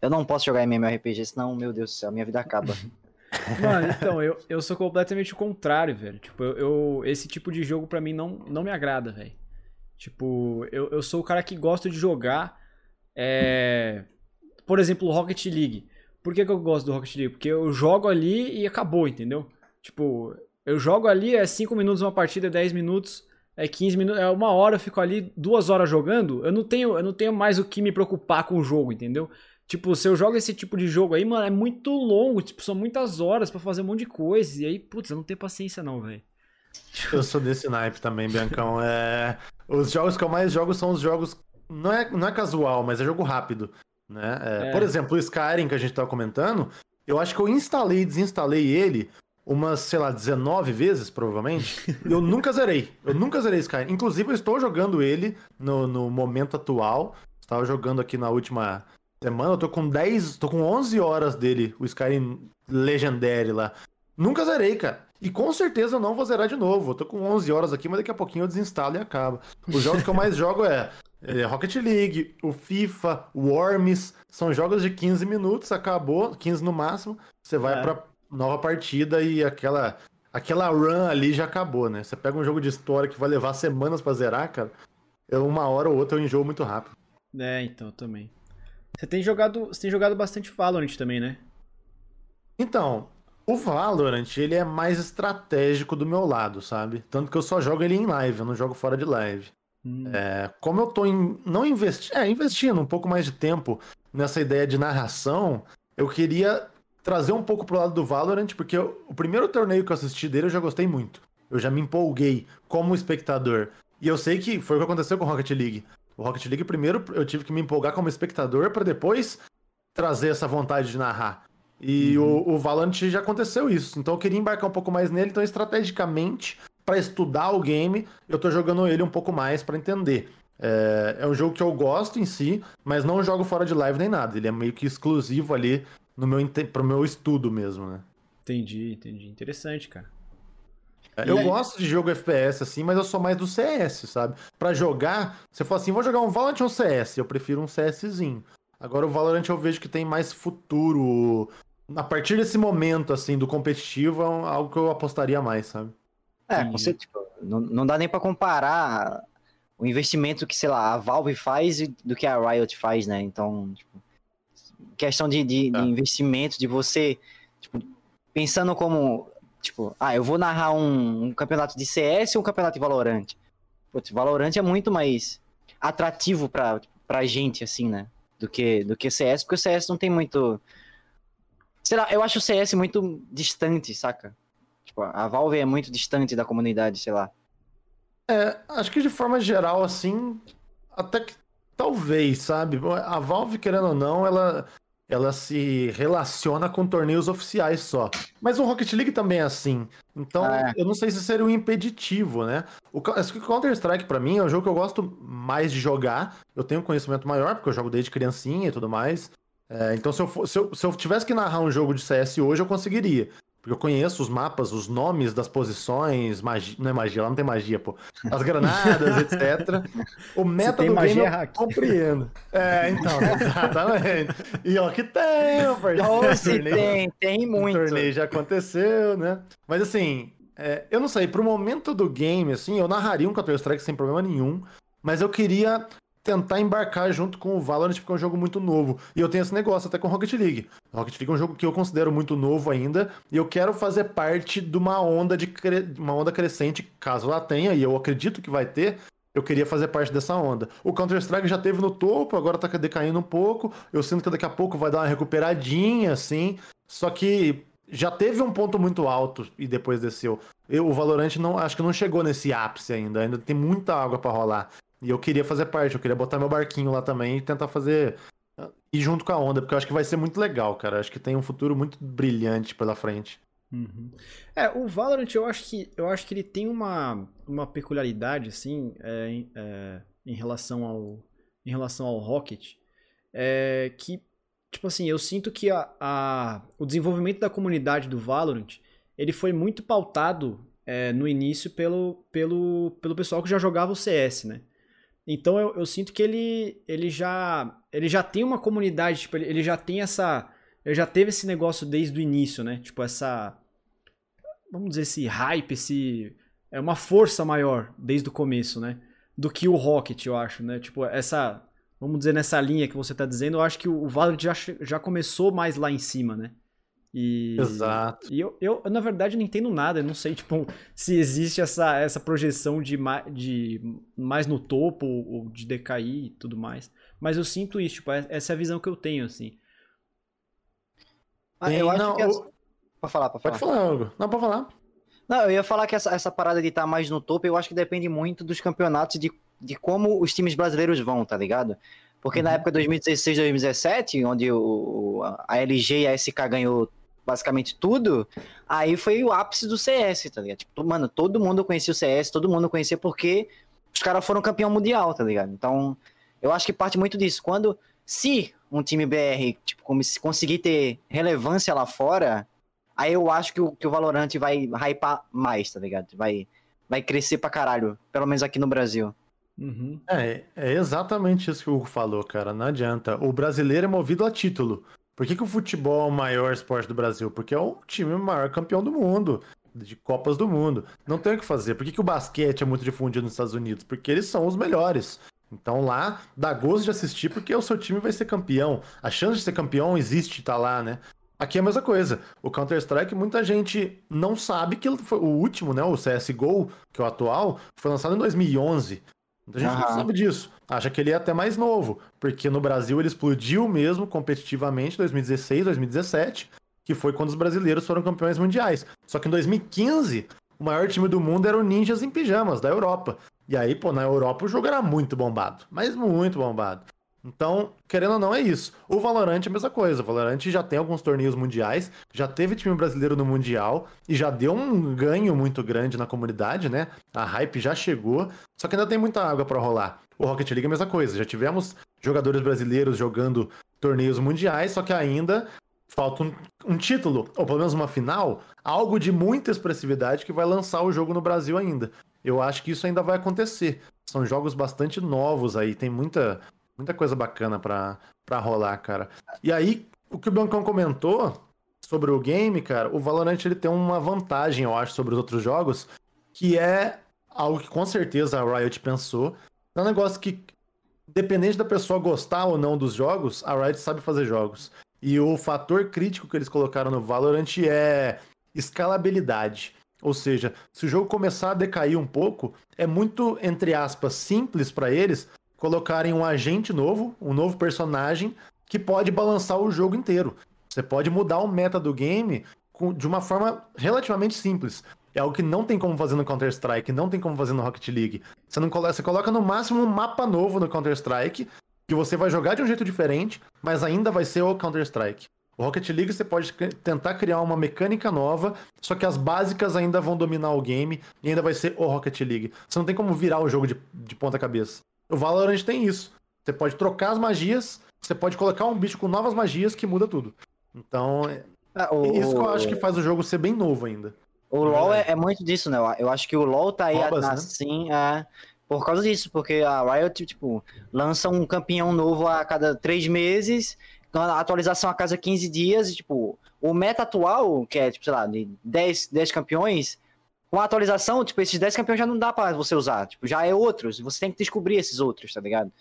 Eu não posso jogar MMORPG, senão, meu Deus do céu, minha vida acaba. Mano, então, eu, eu sou completamente o contrário, velho. Tipo, eu, eu esse tipo de jogo para mim não, não me agrada, velho. Tipo, eu, eu sou o cara que gosta de jogar. É... Por exemplo, Rocket League. Por que, que eu gosto do Rocket League? Porque eu jogo ali e acabou, entendeu? Tipo, eu jogo ali, é 5 minutos uma partida, 10 minutos, é 15 minutos, é uma hora, eu fico ali duas horas jogando. Eu não tenho, eu não tenho mais o que me preocupar com o jogo, entendeu? Tipo, se eu jogo esse tipo de jogo aí, mano, é muito longo, tipo, são muitas horas para fazer um monte de coisa. E aí, putz, eu não tenho paciência não, velho. Eu sou desse naipe também, Biancão. É... Os jogos que eu mais jogo são os jogos. Não é, não é casual, mas é jogo rápido. Né? É, é. Por exemplo, o Skyrim que a gente tava comentando, eu acho que eu instalei e desinstalei ele umas, sei lá, 19 vezes, provavelmente. eu nunca zerei. Eu nunca zerei Skyrim. Inclusive, eu estou jogando ele no, no momento atual. Estava jogando aqui na última semana. Eu tô com 10, tô com 11 horas dele, o Skyrim Legendary lá. Nunca zerei, cara. E com certeza eu não vou zerar de novo. Eu tô com 11 horas aqui, mas daqui a pouquinho eu desinstalo e acaba. Os jogos que eu mais jogo é, é, Rocket League, o FIFA, o Worms. São jogos de 15 minutos, acabou, 15 no máximo. Você vai é. pra nova partida e aquela aquela run ali já acabou, né? Você pega um jogo de história que vai levar semanas pra zerar, cara, eu, uma hora ou outra eu enjoo muito rápido. É, então, também. Você tem jogado, você tem jogado bastante Valorant também, né? Então, o Valorant, ele é mais estratégico do meu lado, sabe? Tanto que eu só jogo ele em live, eu não jogo fora de live. Hum. É, como eu tô não investi, é, investindo um pouco mais de tempo nessa ideia de narração, eu queria trazer um pouco pro lado do Valorant, porque eu, o primeiro torneio que eu assisti dele eu já gostei muito. Eu já me empolguei como espectador. E eu sei que foi o que aconteceu com o Rocket League. O Rocket League, primeiro, eu tive que me empolgar como espectador para depois trazer essa vontade de narrar. E uhum. o, o Valorant já aconteceu isso. Então eu queria embarcar um pouco mais nele. Então, estrategicamente, para estudar o game, eu tô jogando ele um pouco mais para entender. É, é, um jogo que eu gosto em si, mas não jogo fora de live nem nada. Ele é meio que exclusivo ali no meu, pro meu estudo mesmo, né? Entendi, entendi. Interessante, cara. É, eu aí... gosto de jogo FPS assim, mas eu sou mais do CS, sabe? Para jogar, você fala assim, vou jogar um Valorant ou um CS? Eu prefiro um CSzinho. Agora o Valorant eu vejo que tem mais futuro. A partir desse momento, assim, do competitivo, é algo que eu apostaria mais, sabe? É, você, tipo, não, não dá nem para comparar o investimento que, sei lá, a Valve faz do que a Riot faz, né? Então, tipo, questão de, de, de, é. investimento, de você, tipo, pensando como, tipo, ah, eu vou narrar um, um campeonato de CS ou um campeonato de Valorant? Putz, Valorant é muito mais atrativo pra, pra gente, assim, né? Do que, do que CS, porque o CS não tem muito... Sei lá, eu acho o CS muito distante, saca? Tipo, a Valve é muito distante da comunidade, sei lá. É, acho que de forma geral, assim, até que talvez, sabe? A Valve, querendo ou não, ela, ela se relaciona com torneios oficiais só. Mas o Rocket League também é assim. Então, é. eu não sei se seria um impeditivo, né? O Counter-Strike, para mim, é um jogo que eu gosto mais de jogar. Eu tenho conhecimento maior, porque eu jogo desde criancinha e tudo mais. É, então, se eu, for, se, eu, se eu tivesse que narrar um jogo de CS hoje, eu conseguiria. Porque eu conheço os mapas, os nomes das posições, magia, não é magia, lá não tem magia, pô. As granadas, etc. O meta do game eu hack. compreendo. É, então, exatamente. E ó, que tem, parceiro. se tem, tem muito. O torneio já aconteceu, né? Mas assim, é, eu não sei, pro momento do game, assim, eu narraria um Counter-Strike sem problema nenhum, mas eu queria tentar embarcar junto com o Valorant, porque é um jogo muito novo. E eu tenho esse negócio até com Rocket League. Rocket League é um jogo que eu considero muito novo ainda, e eu quero fazer parte de uma onda de cre... uma onda crescente, caso ela tenha, e eu acredito que vai ter. Eu queria fazer parte dessa onda. O Counter-Strike já teve no topo, agora tá decaindo um pouco. Eu sinto que daqui a pouco vai dar uma recuperadinha, assim. Só que já teve um ponto muito alto e depois desceu. Eu, o Valorant não, acho que não chegou nesse ápice ainda. Ainda tem muita água para rolar. E eu queria fazer parte, eu queria botar meu barquinho lá também e tentar fazer. ir junto com a onda, porque eu acho que vai ser muito legal, cara. Eu acho que tem um futuro muito brilhante pela frente. Uhum. É, o Valorant eu acho que eu acho que ele tem uma, uma peculiaridade assim é, é, em relação ao em relação ao Rocket é, que tipo assim eu sinto que a, a, o desenvolvimento da comunidade do Valorant ele foi muito pautado é, no início pelo, pelo, pelo pessoal que já jogava o CS, né? Então eu, eu, sinto que ele, ele já ele já tem uma comunidade, tipo, ele, ele já tem essa. Ele já teve esse negócio desde o início, né? Tipo, essa. Vamos dizer, esse hype, esse. É uma força maior desde o começo, né? Do que o Rocket, eu acho, né? Tipo, essa. Vamos dizer, nessa linha que você tá dizendo, eu acho que o Valorant já, já começou mais lá em cima, né? E, Exato. E eu, eu, na verdade, não entendo nada. Eu não sei, tipo, se existe essa, essa projeção de, de mais no topo ou de decair e tudo mais. Mas eu sinto isso, tipo, é, essa é a visão que eu tenho, assim. Ah, eu acho não, que... As... Pode falar, pode falar. Pode falar, Hugo. Não, pode falar. Não, eu ia falar que essa, essa parada de estar tá mais no topo, eu acho que depende muito dos campeonatos, de, de como os times brasileiros vão, tá ligado? Porque uhum. na época 2016, 2017, onde o, a LG e a SK ganhou basicamente tudo, aí foi o ápice do CS, tá ligado? Tipo, mano, todo mundo conhecia o CS, todo mundo conhecia porque os caras foram campeão mundial, tá ligado? Então, eu acho que parte muito disso. Quando, se um time BR, tipo, conseguir ter relevância lá fora, aí eu acho que o, que o Valorant vai hypar mais, tá ligado? Vai, vai crescer pra caralho, pelo menos aqui no Brasil. Uhum. É, é exatamente isso que o Hugo falou, cara. Não adianta. O brasileiro é movido a título. Por que, que o futebol é o maior esporte do Brasil? Porque é o time maior campeão do mundo. de Copas do Mundo. Não tem o que fazer. Por que, que o basquete é muito difundido nos Estados Unidos? Porque eles são os melhores. Então lá dá gosto de assistir porque o seu time vai ser campeão. A chance de ser campeão existe, tá lá, né? Aqui é a mesma coisa. O Counter-Strike, muita gente não sabe que foi o último, né? O CSGO, que é o atual, foi lançado em 2011. Muita gente não sabe disso. Acha que ele é até mais novo, porque no Brasil ele explodiu mesmo competitivamente em 2016, 2017, que foi quando os brasileiros foram campeões mundiais. Só que em 2015, o maior time do mundo era o Ninjas em Pijamas, da Europa. E aí, pô, na Europa o jogo era muito bombado, mas muito bombado. Então, querendo ou não, é isso. O Valorant é a mesma coisa. O Valorant já tem alguns torneios mundiais, já teve time brasileiro no Mundial e já deu um ganho muito grande na comunidade, né? A hype já chegou, só que ainda tem muita água para rolar. O Rocket League é a mesma coisa. Já tivemos jogadores brasileiros jogando torneios mundiais, só que ainda falta um, um título, ou pelo menos uma final, algo de muita expressividade que vai lançar o jogo no Brasil ainda. Eu acho que isso ainda vai acontecer. São jogos bastante novos aí, tem muita Muita coisa bacana pra, rolar, cara. E aí, o que o Blancão comentou sobre o game, cara, o Valorant ele tem uma vantagem, eu acho, sobre os outros jogos, que é algo que com certeza a Riot pensou. É um negócio que, dependente da pessoa gostar ou não dos jogos, a Riot sabe fazer jogos. E o fator crítico que eles colocaram no Valorant é escalabilidade. Ou seja, se o jogo começar a decair um pouco, é muito, entre aspas, simples para eles colocarem um agente novo, um novo personagem, que pode balançar o jogo inteiro. Você pode mudar o meta do game de uma forma relativamente simples. É algo que não tem como fazer no Counter-Strike, não tem como fazer no Rocket League. Você, não coloca, você coloca no máximo um mapa novo no Counter-Strike, que você vai jogar de um jeito diferente, mas ainda vai ser o Counter-Strike. O Rocket League você pode tentar criar uma mecânica nova, só que as básicas ainda vão dominar o game e ainda vai ser o Rocket League. Você não tem como virar o jogo de, de ponta cabeça. O Valorant tem isso. Você pode trocar as magias, você pode colocar um bicho com novas magias que muda tudo. Então, é... Ah, o... isso que eu acho que faz o jogo ser bem novo ainda. O LoL é, é, muito disso, né? Eu acho que o LoL tá aí Robas, assim, né? é, por causa disso, porque a Riot, tipo, lança um campeão novo a cada três meses, atualização a cada 15 dias, e, tipo, o meta atual, que é, tipo, sei lá, de 10, 10 campeões, com a atualização, tipo, esses 10 campeões já não dá para você usar. Tipo, já é outros. Você tem que descobrir esses outros, tá ligado?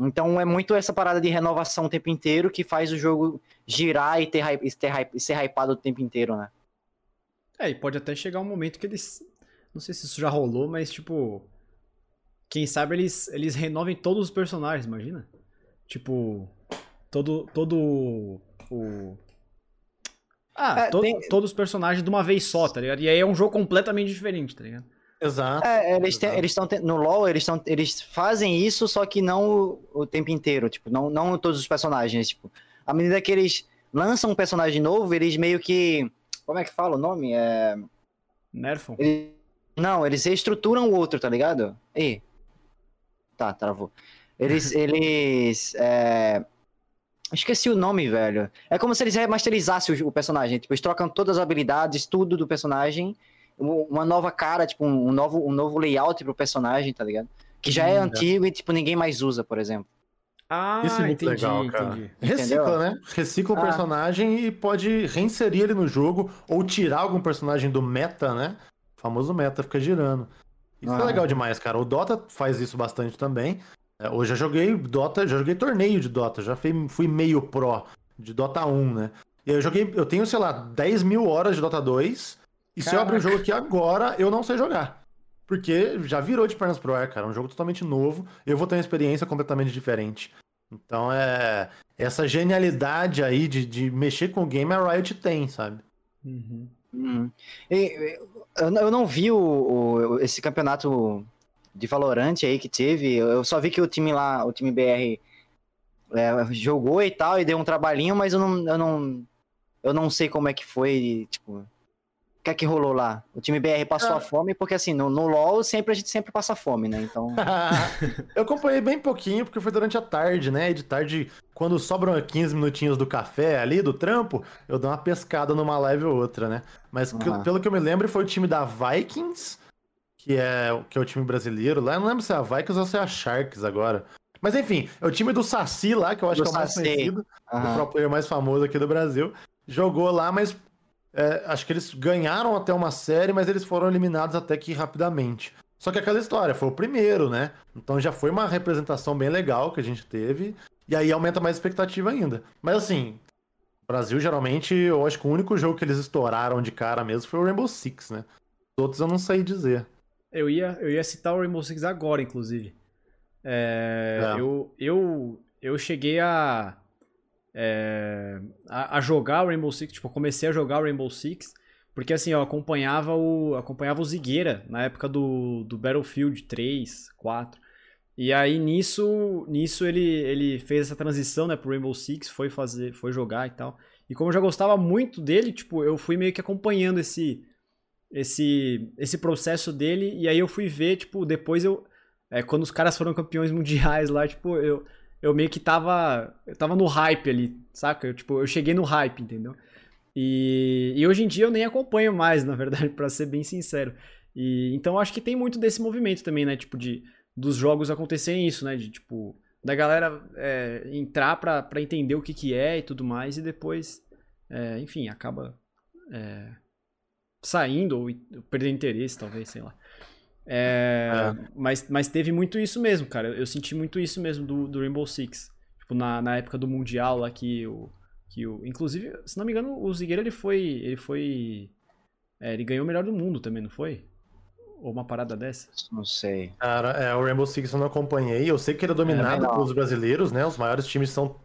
Então é muito essa parada de renovação o tempo inteiro que faz o jogo girar e ter, hype, ter hype, ser hypado o tempo inteiro, né? É, e pode até chegar um momento que eles. Não sei se isso já rolou, mas tipo. Quem sabe eles, eles renovem todos os personagens, imagina? Tipo. Todo. Todo. O. Ah, é, to tem... todos os personagens de uma vez só, tá ligado? E aí é um jogo completamente diferente, tá ligado? Exato. É, eles, Exato. eles estão no LoL, eles, tão, eles fazem isso, só que não o, o, tempo inteiro, tipo, não, não todos os personagens, tipo, à medida que eles lançam um personagem novo, eles meio que, como é que fala o nome? É... Nerfam? Eles, não, eles reestruturam o outro, tá ligado? Ih, tá, travou. Eles, eles, é... Esqueci o nome, velho. É como se eles remasterizassem o, personagem. Tipo, eles trocam todas as habilidades, tudo do personagem. Uma nova cara, tipo, um novo, um novo layout pro personagem, tá ligado? Que já é hum, antigo e, tipo, ninguém mais usa, por exemplo. Ah, Isso é muito entendi, legal, cara. Entendi. Recicla, Entendeu? né? Recicla ah. o personagem e pode reinserir ele no jogo ou tirar algum personagem do meta, né? O famoso meta fica girando. Isso é ah. é legal demais, cara. O Dota faz isso bastante também. É, hoje eu joguei Dota, já joguei torneio de Dota, já fui, fui meio pro de Dota 1, né? E eu joguei, eu tenho, sei lá, 10 mil horas de Dota 2, e Caraca. se eu abrir o jogo aqui agora, eu não sei jogar. Porque já virou de pernas pro ar, cara. Um jogo totalmente novo, eu vou ter uma experiência completamente diferente. Então é. Essa genialidade aí de, de mexer com o game a Riot tem, sabe? Uhum. Uhum. E, eu não vi o, o, esse campeonato de Valorante aí que teve. Eu só vi que o time lá, o time BR é, jogou e tal, e deu um trabalhinho, mas eu não, eu não, eu não sei como é que foi, tipo, o que é que rolou lá? O time BR passou ah. a fome, porque assim, no, no LoL sempre a gente sempre passa fome, né? Então. eu acompanhei bem pouquinho, porque foi durante a tarde, né? E de tarde, quando sobram 15 minutinhos do café ali, do trampo, eu dou uma pescada numa live ou outra, né? Mas uhum. pelo que eu me lembro, foi o time da Vikings que é, que é o time brasileiro lá. Eu não lembro se é a Vikings ou se é a Sharks agora. Mas enfim, é o time do Saci lá, que eu acho do que é o mais Saci. conhecido, uhum. o pro player mais famoso aqui do Brasil. Jogou lá, mas é, acho que eles ganharam até uma série, mas eles foram eliminados até que rapidamente. Só que aquela história, foi o primeiro, né? Então já foi uma representação bem legal que a gente teve. E aí aumenta mais a expectativa ainda. Mas assim, Brasil geralmente, eu acho que o único jogo que eles estouraram de cara mesmo foi o Rainbow Six, né? Os outros eu não sei dizer. Eu ia, eu ia citar o Rainbow Six agora, inclusive. É, é. Eu, eu, eu cheguei a, é, a, a, jogar o Rainbow Six, tipo, comecei a jogar o Rainbow Six porque assim, eu acompanhava o, acompanhava o Zigueira na época do, do Battlefield 3, 4. E aí nisso, nisso ele, ele fez essa transição, né, pro Rainbow Six, foi fazer, foi jogar e tal. E como eu já gostava muito dele, tipo, eu fui meio que acompanhando esse esse esse processo dele e aí eu fui ver, tipo, depois eu é, quando os caras foram campeões mundiais lá, tipo, eu eu meio que tava eu tava no hype ali, saca? Eu, tipo, eu cheguei no hype, entendeu? E, e hoje em dia eu nem acompanho mais, na verdade, para ser bem sincero. E então acho que tem muito desse movimento também, né? Tipo, de dos jogos acontecerem isso, né? De tipo, da galera é, entrar pra, pra entender o que, que é e tudo mais, e depois, é, enfim, acaba é, saindo ou perdendo interesse, talvez, sei lá. É, é, mas, mas teve muito isso mesmo, cara. Eu senti muito isso mesmo do, do Rainbow Six. Tipo, na, na época do Mundial lá que o que o, inclusive, se não me engano, o Zigueira ele foi. Ele foi. É, ele ganhou o melhor do mundo também, não foi? Ou uma parada dessa? Não sei. Cara, é, o Rainbow Six eu não acompanhei. Eu sei que ele é dominado é, pelos brasileiros, né? Os maiores times são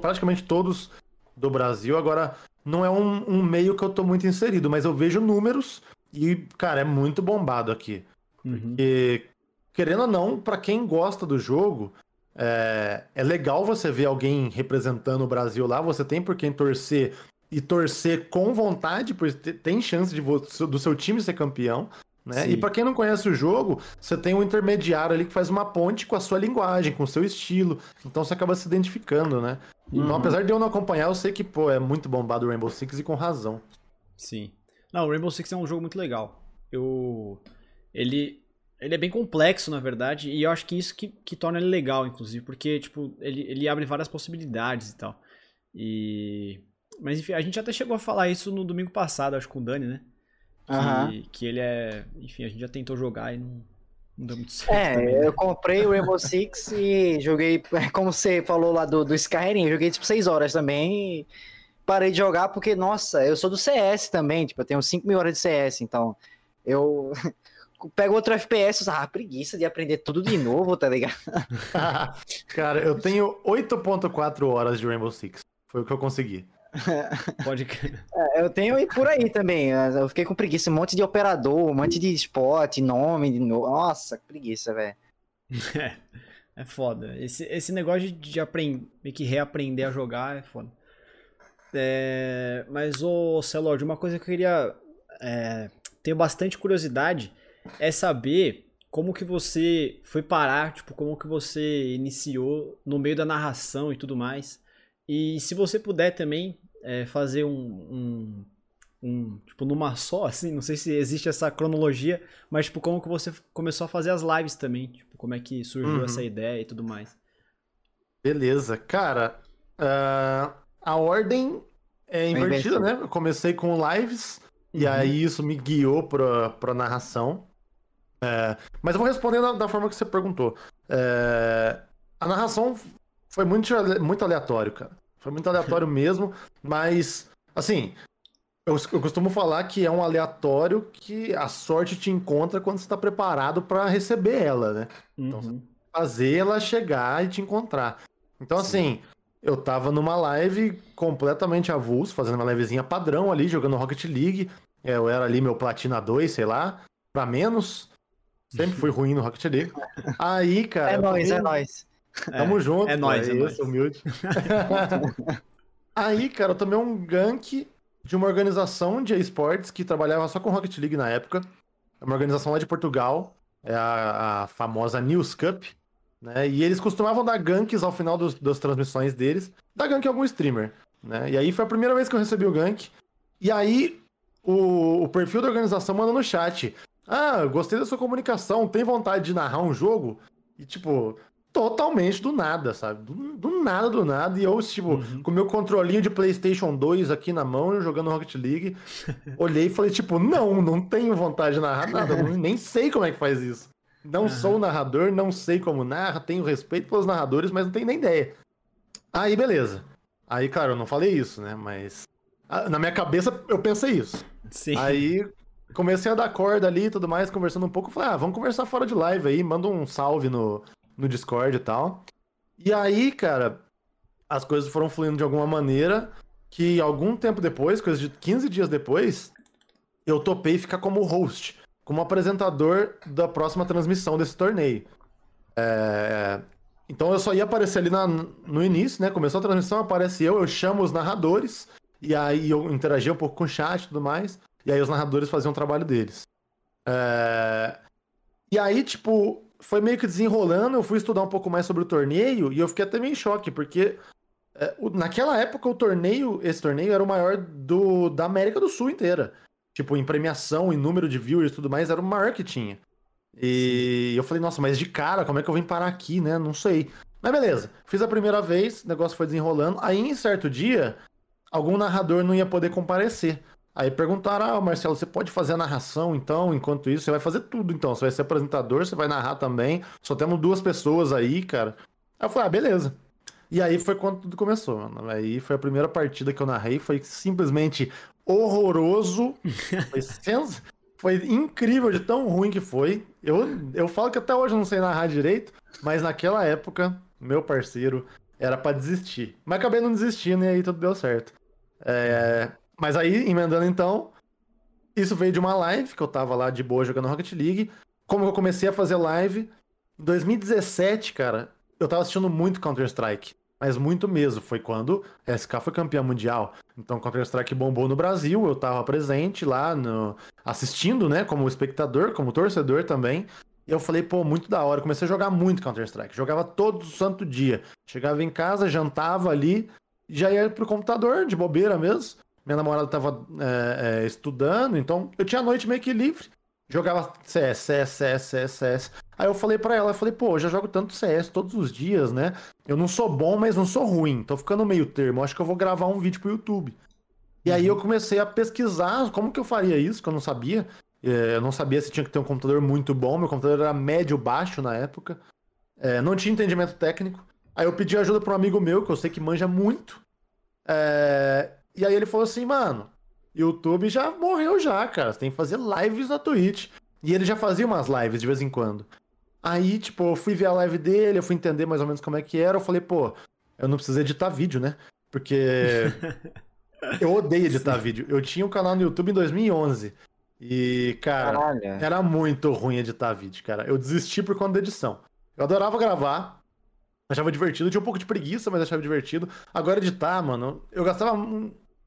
praticamente todos do Brasil. Agora, não é um, um, meio que eu tô muito inserido, mas eu vejo números e, cara, é muito bombado aqui. Uhum. Porque, querendo ou não, para quem gosta do jogo, é, é legal você ver alguém representando o Brasil lá, você tem por quem torcer e torcer com vontade, porque tem chance de do seu time ser campeão. Né? E para quem não conhece o jogo, você tem um intermediário ali que faz uma ponte com a sua linguagem, com o seu estilo. Então você acaba se identificando, né? Uhum. Então, apesar de eu não acompanhar, eu sei que, pô, é muito bombado o Rainbow Six e com razão. Sim. Não, o Rainbow Six é um jogo muito legal. Eu. Ele, ele é bem complexo, na verdade, e eu acho que isso que, que torna ele legal, inclusive, porque, tipo, ele, ele abre várias possibilidades e tal. E... Mas, enfim, a gente até chegou a falar isso no domingo passado, acho, com o Dani, né? Que, uhum. que ele é... Enfim, a gente já tentou jogar e não, não deu muito certo. É, também, né? eu comprei o Rainbow Six e joguei, como você falou lá do, do Skyrim, eu joguei, tipo, 6 horas também e parei de jogar porque, nossa, eu sou do CS também, tipo, eu tenho 5 mil horas de CS, então eu pega outro FPS, ah, preguiça de aprender tudo de novo, tá ligado? Cara, eu tenho 8.4 horas de Rainbow Six. Foi o que eu consegui. Pode é, Eu tenho e por aí também. Eu fiquei com preguiça, um monte de operador, um monte de spot, nome de. Nossa, que preguiça, velho. É, é foda. Esse, esse negócio de aprender, que reaprender a jogar é foda. É, mas, ô Celord, uma coisa que eu queria. É, tenho bastante curiosidade é saber como que você foi parar, tipo, como que você iniciou no meio da narração e tudo mais. E se você puder também é, fazer um, um, um, tipo, numa só, assim, não sei se existe essa cronologia, mas, tipo, como que você começou a fazer as lives também, tipo, como é que surgiu uhum. essa ideia e tudo mais. Beleza. Cara, uh, a ordem é invertida, né? Eu comecei com lives, uhum. e aí isso me guiou pra, pra narração. É, mas eu vou responder da, da forma que você perguntou. É, a narração foi muito, muito aleatório, cara. Foi muito aleatório mesmo, mas, assim, eu, eu, costumo falar que é um aleatório que a sorte te encontra quando você está preparado para receber ela, né? Então, uhum. fazer ela chegar e te encontrar. Então, Sim. assim, eu tava numa live completamente avulso, fazendo uma livezinha padrão ali, jogando Rocket League. Eu era ali meu Platina 2, sei lá, pra menos. Sempre fui ruim no Rocket League. Aí, cara. É nóis, é nóis. Tamo é, junto. É nóis, é, é nóis. humilde. Aí, cara, eu tomei um gank de uma organização de esportes que trabalhava só com Rocket League na época. É uma organização lá de Portugal. É a, a famosa News Cup. Né? E eles costumavam dar ganks ao final dos, das transmissões deles. Dar gank em algum streamer. Né? E aí foi a primeira vez que eu recebi o gank. E aí o, o perfil da organização mandou no chat. Ah, gostei da sua comunicação, tem vontade de narrar um jogo? E tipo, totalmente do nada, sabe? Do, do nada, do nada. E eu, tipo, uhum. com meu controlinho de PlayStation 2 aqui na mão, jogando Rocket League, olhei e falei, tipo, não, não tenho vontade de narrar nada, nem sei como é que faz isso. Não uhum. sou narrador, não sei como narra, tenho respeito pelos narradores, mas não tenho nem ideia. Aí, beleza. Aí, claro, eu não falei isso, né? Mas ah, na minha cabeça eu pensei isso. Sim. Aí comecei a dar corda ali e tudo mais, conversando um pouco. Falei, ah, vamos conversar fora de live aí, manda um salve no, no Discord e tal. E aí, cara, as coisas foram fluindo de alguma maneira que algum tempo depois, coisa de 15 dias depois, eu topei ficar como host, como apresentador da próxima transmissão desse torneio. É... Então eu só ia aparecer ali na, no início, né? Começou a transmissão, aparece eu, eu chamo os narradores, e aí eu interagia um pouco com o chat e tudo mais, e aí os narradores faziam o trabalho deles. É... E aí, tipo, foi meio que desenrolando, eu fui estudar um pouco mais sobre o torneio e eu fiquei até meio em choque, porque é, o, naquela época o torneio, esse torneio era o maior do, da América do Sul inteira. Tipo, em premiação, em número de viewers e tudo mais, era o maior que tinha. E Sim. eu falei, nossa, mas de cara, como é que eu vim parar aqui, né? Não sei. Mas beleza, fiz a primeira vez, o negócio foi desenrolando. Aí, em certo dia, algum narrador não ia poder comparecer. Aí perguntaram, ah, Marcelo, você pode fazer a narração então? Enquanto isso, você vai fazer tudo então. Você vai ser apresentador, você vai narrar também. Só temos duas pessoas aí, cara. Aí eu falei, ah, beleza. E aí foi quando tudo começou, mano. Aí foi a primeira partida que eu narrei, foi simplesmente horroroso. Foi, sens... foi incrível de tão ruim que foi. Eu, eu falo que até hoje eu não sei narrar direito, mas naquela época, meu parceiro, era para desistir. Mas acabei não desistindo e aí tudo deu certo. É... Mas aí, emendando então, isso veio de uma live que eu tava lá de boa jogando Rocket League. Como eu comecei a fazer live, em 2017, cara, eu tava assistindo muito Counter-Strike. Mas muito mesmo. Foi quando a SK foi campeã mundial. Então Counter-Strike bombou no Brasil. Eu tava presente lá, no... assistindo, né? Como espectador, como torcedor também. E eu falei, pô, muito da hora. Comecei a jogar muito Counter-Strike. Jogava todo santo dia. Chegava em casa, jantava ali, já ia pro computador, de bobeira mesmo minha namorada tava é, é, estudando, então eu tinha a noite meio que livre. Jogava CS, CS, CS, CS, CS. Aí eu falei para ela, eu falei, pô, eu já jogo tanto CS todos os dias, né? Eu não sou bom, mas não sou ruim. Tô ficando meio termo. Acho que eu vou gravar um vídeo pro YouTube. E aí eu uhum. comecei a pesquisar como que eu faria isso, que eu não sabia. É, eu não sabia se tinha que ter um computador muito bom. Meu computador era médio baixo na época. É, não tinha entendimento técnico. Aí eu pedi ajuda para um amigo meu, que eu sei que manja muito. É, e aí ele falou assim, mano, YouTube já morreu já, cara. Você tem que fazer lives na Twitch. E ele já fazia umas lives de vez em quando. Aí, tipo, eu fui ver a live dele, eu fui entender mais ou menos como é que era. Eu falei, pô, eu não preciso editar vídeo, né? Porque eu odeio editar Sim. vídeo. Eu tinha um canal no YouTube em 2011. E, cara, Caralho. era muito ruim editar vídeo, cara. Eu desisti por conta da edição. Eu adorava gravar, achava divertido, tinha um pouco de preguiça, mas achava divertido. Agora editar, mano, eu gastava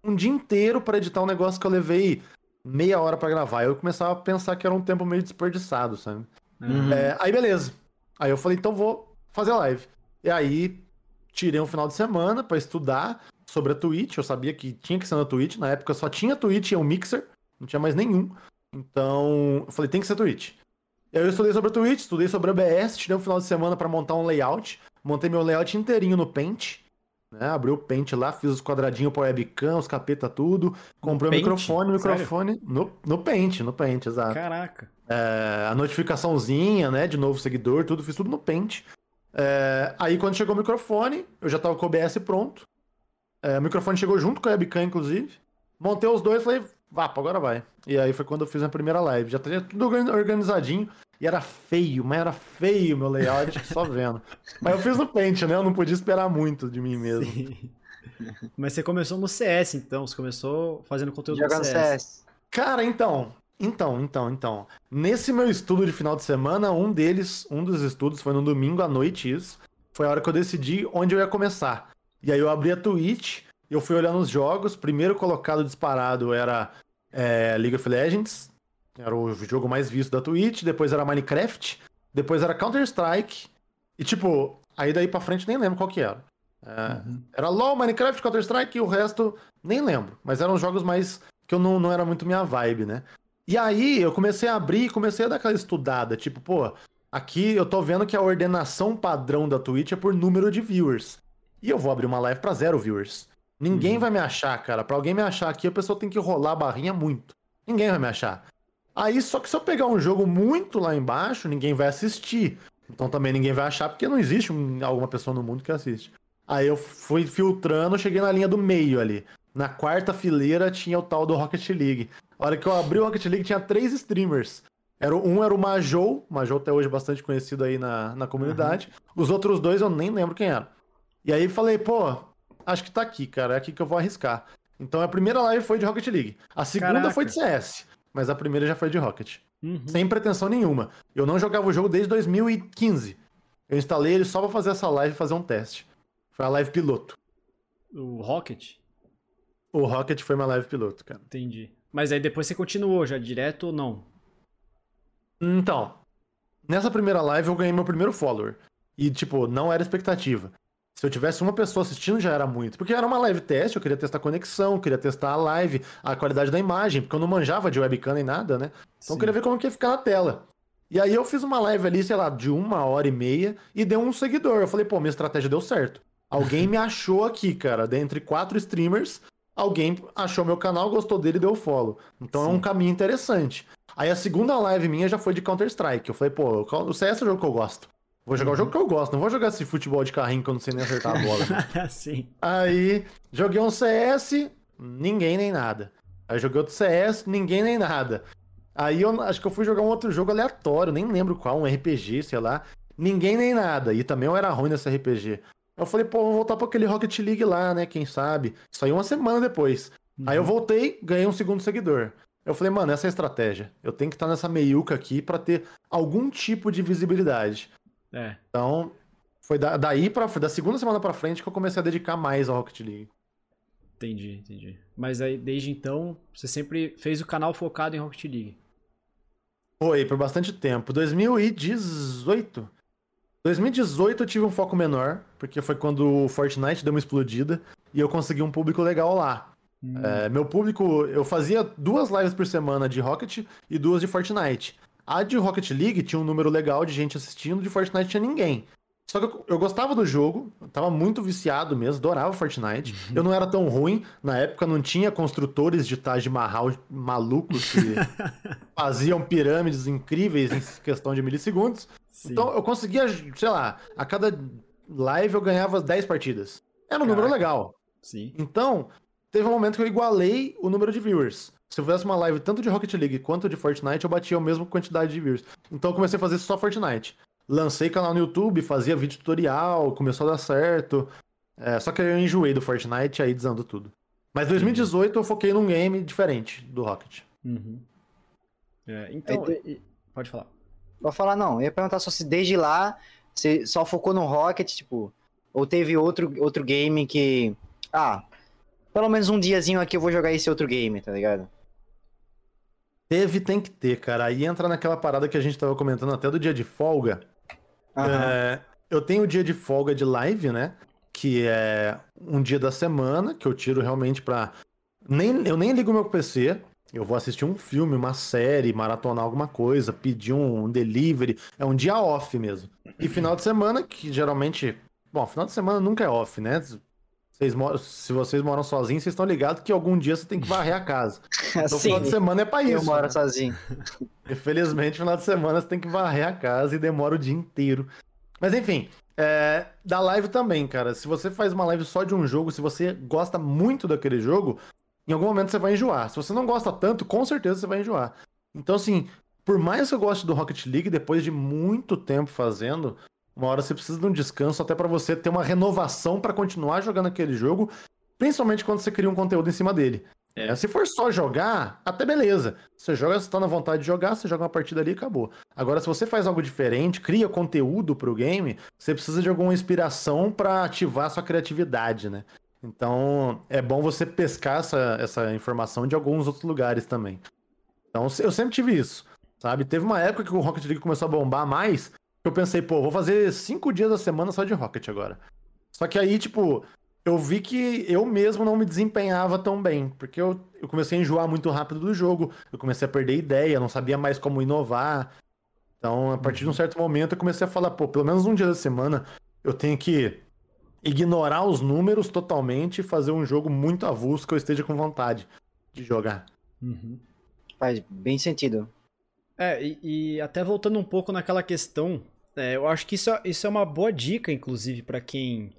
um dia inteiro para editar um negócio que eu levei meia hora para gravar. Eu começava a pensar que era um tempo meio desperdiçado, sabe? Uhum. É, aí beleza. Aí eu falei, então vou fazer live. E aí tirei um final de semana para estudar sobre a Twitch. Eu sabia que tinha que ser na Twitch. Na época só tinha Twitch e um mixer, não tinha mais nenhum. Então eu falei, tem que ser Twitch. E aí eu estudei sobre a Twitch, estudei sobre a OBS, tirei um final de semana para montar um layout. Montei meu layout inteirinho no Paint. Né? Abri o Paint lá, fiz os quadradinhos para webcam, os capeta, tudo. Comprei o microfone, o microfone no, no Paint, no Paint, exato. Caraca. É, a notificaçãozinha, né, de novo seguidor, tudo, fiz tudo no Paint. É, aí quando chegou o microfone, eu já tava com o OBS pronto. É, o microfone chegou junto com a webcam, inclusive. Montei os dois, falei, vá, agora vai. E aí foi quando eu fiz a primeira live. Já tinha tudo organizadinho. E era feio, mas era feio meu layout, só vendo. Mas eu fiz no Paint, né? Eu não podia esperar muito de mim mesmo. Sim. Mas você começou no CS, então. Você começou fazendo conteúdo Jogando no CS. CS. Cara, então. Então, então, então. Nesse meu estudo de final de semana, um deles, um dos estudos foi no domingo à noite, isso. Foi a hora que eu decidi onde eu ia começar. E aí eu abri a Twitch, eu fui olhando os jogos. Primeiro colocado disparado era é, League of Legends. Era o jogo mais visto da Twitch, depois era Minecraft, depois era Counter-Strike, e tipo, aí daí pra frente nem lembro qual que era. É, uhum. Era LoL, Minecraft, Counter-Strike e o resto nem lembro. Mas eram jogos mais que eu não, não era muito minha vibe, né? E aí eu comecei a abrir e comecei a dar aquela estudada, tipo, pô, Aqui eu tô vendo que a ordenação padrão da Twitch é por número de viewers. E eu vou abrir uma live pra zero viewers. Ninguém Uhum. vai me achar, cara. Pra alguém me achar aqui, a pessoa tem que rolar a barrinha muito. Ninguém vai me achar. Aí, só que se eu pegar um jogo muito lá embaixo, ninguém vai assistir. Então também ninguém vai achar, porque não existe um- alguma pessoa no mundo que assiste. Aí eu fui filtrando, cheguei na linha do meio ali. Na quarta fileira tinha o tal do Rocket League. A hora que eu abri o Rocket League tinha três streamers. Era, um era o Majou, Majou até hoje bastante conhecido aí na, na comunidade. Os outros dois eu nem lembro quem era. E aí falei, pô, acho que tá aqui, cara, é aqui que eu vou arriscar. Então a primeira live foi de Rocket League. A segunda Caraca. foi de CS, mas a primeira já foi de Rocket. Uhum. Sem pretensão nenhuma. Eu não jogava o jogo desde 2015. Eu instalei ele só pra fazer essa live e fazer um teste. Foi a live piloto. O Rocket? O Rocket foi uma live piloto, cara. Entendi. Mas aí depois você continuou já direto ou não? Então, nessa primeira live eu ganhei meu primeiro follower. E, tipo, não era expectativa. Se eu tivesse uma pessoa assistindo já era muito. Porque era uma live teste, eu queria testar a conexão, eu queria testar a live, a qualidade da imagem, porque eu não manjava de webcam nem nada, né? Então eu Sim. queria ver como que ia ficar na tela. E aí eu fiz uma live ali, sei lá, de uma hora e meia e deu um seguidor. Eu falei, pô, minha estratégia deu certo. Alguém me achou aqui, cara. Dentre quatro streamers, alguém achou meu canal, gostou dele e deu follow. Então é Sim. um caminho interessante. Aí a segunda live minha já foi de Counter-Strike. Eu falei, pô, o CS é o jogo que eu gosto. Vou jogar o jogo que eu gosto, não vou jogar esse futebol de carrinho que eu não sei nem acertar a bola. Sim. Aí joguei um CS, ninguém nem nada. Aí joguei outro CS, ninguém nem nada. Aí eu acho que eu fui jogar um outro jogo aleatório, nem lembro qual, um RPG, sei lá. Ninguém nem nada. E também eu era ruim nesse RPG. Eu falei, pô, vou voltar pra aquele Rocket League lá, né? Quem sabe? Isso aí uma semana depois. Aí eu voltei, ganhei um segundo seguidor. Eu falei, mano, essa é a estratégia. Eu tenho que estar nessa meiuca aqui pra ter algum tipo de visibilidade. É. Então, foi da- daí para da segunda semana pra frente que eu comecei a dedicar mais ao Rocket League. Entendi, entendi. Mas aí, desde então, você sempre fez o canal focado em Rocket League. Foi por bastante tempo. 2018. 2018 eu tive um foco menor, porque foi quando o Fortnite deu uma explodida e eu consegui um público legal lá. Hum. É, meu público, eu fazia duas lives por semana de Rocket e duas de Fortnite. A de Rocket League tinha um número legal de gente assistindo, de Fortnite tinha ninguém. Só que eu, eu gostava do jogo, tava muito viciado mesmo, adorava Fortnite. Eu não era tão ruim, na época não tinha construtores de Taj Mahal malucos que faziam pirâmides incríveis em questão de milissegundos. Sim. Então eu conseguia, sei lá, a cada live eu ganhava 10 partidas. Era um número Caraca. legal. Sim. Então, teve um momento que eu igualei o número de viewers. Se eu fizesse uma live tanto de Rocket League quanto de Fortnite, eu batia a mesma quantidade de viewers. Então eu comecei a fazer só Fortnite. Lancei canal no YouTube, fazia vídeo tutorial, começou a dar certo. É, só que eu enjoei do Fortnite, aí desandou tudo. Mas 2018 eu foquei num game diferente do Rocket. Uhum. É, então, Aí e- pode falar. Vou falar, não. Eu ia perguntar só se desde lá você só focou no Rocket, tipo, ou teve outro, outro game que. Ah, pelo menos um diazinho aqui eu vou jogar esse outro game, tá ligado? Teve, tem que ter, cara. Aí entra naquela parada que a gente tava comentando até do dia de folga. É, eu tenho o dia de folga de live, né? Que é um dia da semana que eu tiro realmente pra. Nem, eu nem ligo meu PC. Eu vou assistir um filme, uma série, maratonar alguma coisa, pedir um delivery. É um dia off mesmo. E final de semana, que geralmente. Bom, final de semana nunca é off, né? Vocês moram, se vocês moram sozinhos, vocês estão ligados que algum dia você tem que varrer a casa. Então, Sim, final de semana é pra isso. eu moro né? sozinho. Infelizmente, final de semana você tem que varrer a casa e demora o dia inteiro. Mas enfim, é, da live também, cara. Se você faz uma live só de um jogo, se você gosta muito daquele jogo, em algum momento você vai enjoar. Se você não gosta tanto, com certeza você vai enjoar. Então, assim, por mais que eu goste do Rocket League, depois de muito tempo fazendo, uma hora você precisa de um descanso até pra você ter uma renovação pra continuar jogando aquele jogo, principalmente quando você cria um conteúdo em cima dele. É, se for só jogar, até beleza. Você joga, você tá na vontade de jogar, você joga uma partida ali e acabou. Agora, se você faz algo diferente, cria conteúdo pro game, você precisa de alguma inspiração pra ativar sua criatividade, né? Então, é bom você pescar essa, essa informação de alguns outros lugares também. Então, eu sempre tive isso, sabe? Teve uma época que o Rocket League começou a bombar mais, eu pensei, pô, vou fazer cinco dias da semana só de Rocket agora. Só que aí, tipo, eu vi que eu mesmo não me desempenhava tão bem, porque eu, eu comecei a enjoar muito rápido do jogo, eu comecei a perder ideia, não sabia mais como inovar. Então, a partir de um certo momento, eu comecei a falar, pô, pelo menos um dia da semana, eu tenho que ignorar os números totalmente e fazer um jogo muito avulso que eu esteja com vontade de jogar. Uhum. Faz bem sentido. É, e, e até voltando um pouco naquela questão, é, eu acho que isso, é- isso é uma boa dica, inclusive, para quem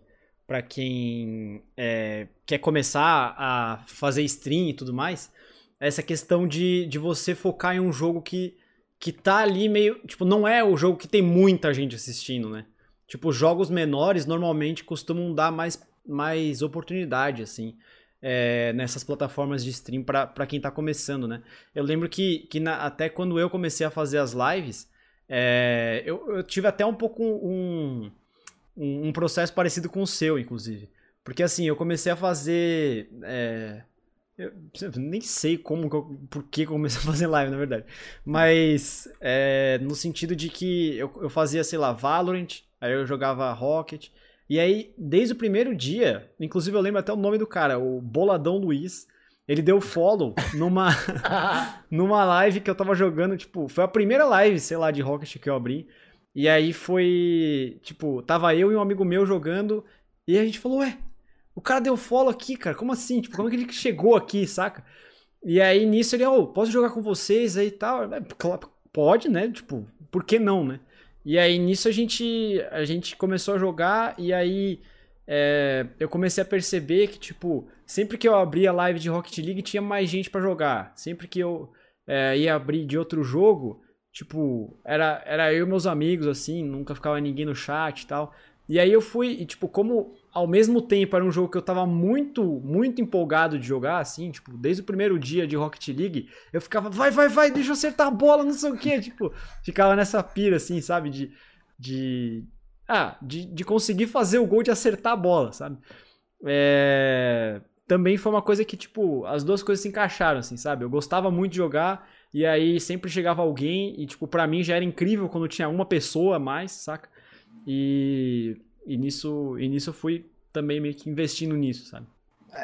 para quem é, quer começar a fazer stream e tudo mais. Essa questão de, de você focar em um jogo que, que tá ali meio. Tipo, não é o jogo que tem muita gente assistindo, né? Tipo, jogos menores normalmente costumam dar mais, mais oportunidade, assim, é, nessas plataformas de stream para quem tá começando, né? Eu lembro que, que na- até quando eu comecei a fazer as lives, é, eu, eu tive até um pouco um, um, um processo parecido com o seu, inclusive. Porque assim, eu comecei a fazer. é, eu nem sei como, que eu- por que eu comecei a fazer live, na verdade. Mas é, no sentido de que eu, eu fazia, sei lá, Valorant, aí eu jogava Rocket. E aí, desde o primeiro dia, inclusive eu lembro até o nome do cara, o Boladão Luiz. Ele deu follow numa, numa live que eu tava jogando, tipo, foi a primeira live, sei lá, de Rocket que eu abri. E aí foi, tipo, tava eu e um amigo meu jogando, e a gente falou, ué, o cara deu follow aqui, cara, como assim? Tipo, como é que ele chegou aqui, saca? E aí nisso ele, ô, posso jogar com vocês aí e tal? É, Pode, né? Tipo, por que não, né? E aí nisso a gente, a gente começou a jogar, e aí é, eu comecei a perceber que, tipo, sempre que eu abria live de Rocket League tinha mais gente pra jogar. Sempre que eu é, ia abrir de outro jogo, tipo, era, era eu e meus amigos, assim, nunca ficava ninguém no chat e tal. E aí eu fui, e tipo, como ao mesmo tempo era um jogo que eu tava muito, muito empolgado de jogar, assim, tipo, desde o primeiro dia de Rocket League, eu ficava, vai, vai, vai, deixa eu acertar a bola, não sei o quê, tipo, ficava nessa pira, assim, sabe, de, de, ah, de, de conseguir fazer o gol de acertar a bola, sabe? É, Também foi uma coisa que, tipo, as duas coisas se encaixaram, assim, sabe? Eu gostava muito de jogar, e aí sempre chegava alguém, e, tipo, pra mim já era incrível quando tinha uma pessoa a mais, saca? E, e, nisso, e nisso eu fui também meio que investindo nisso, sabe?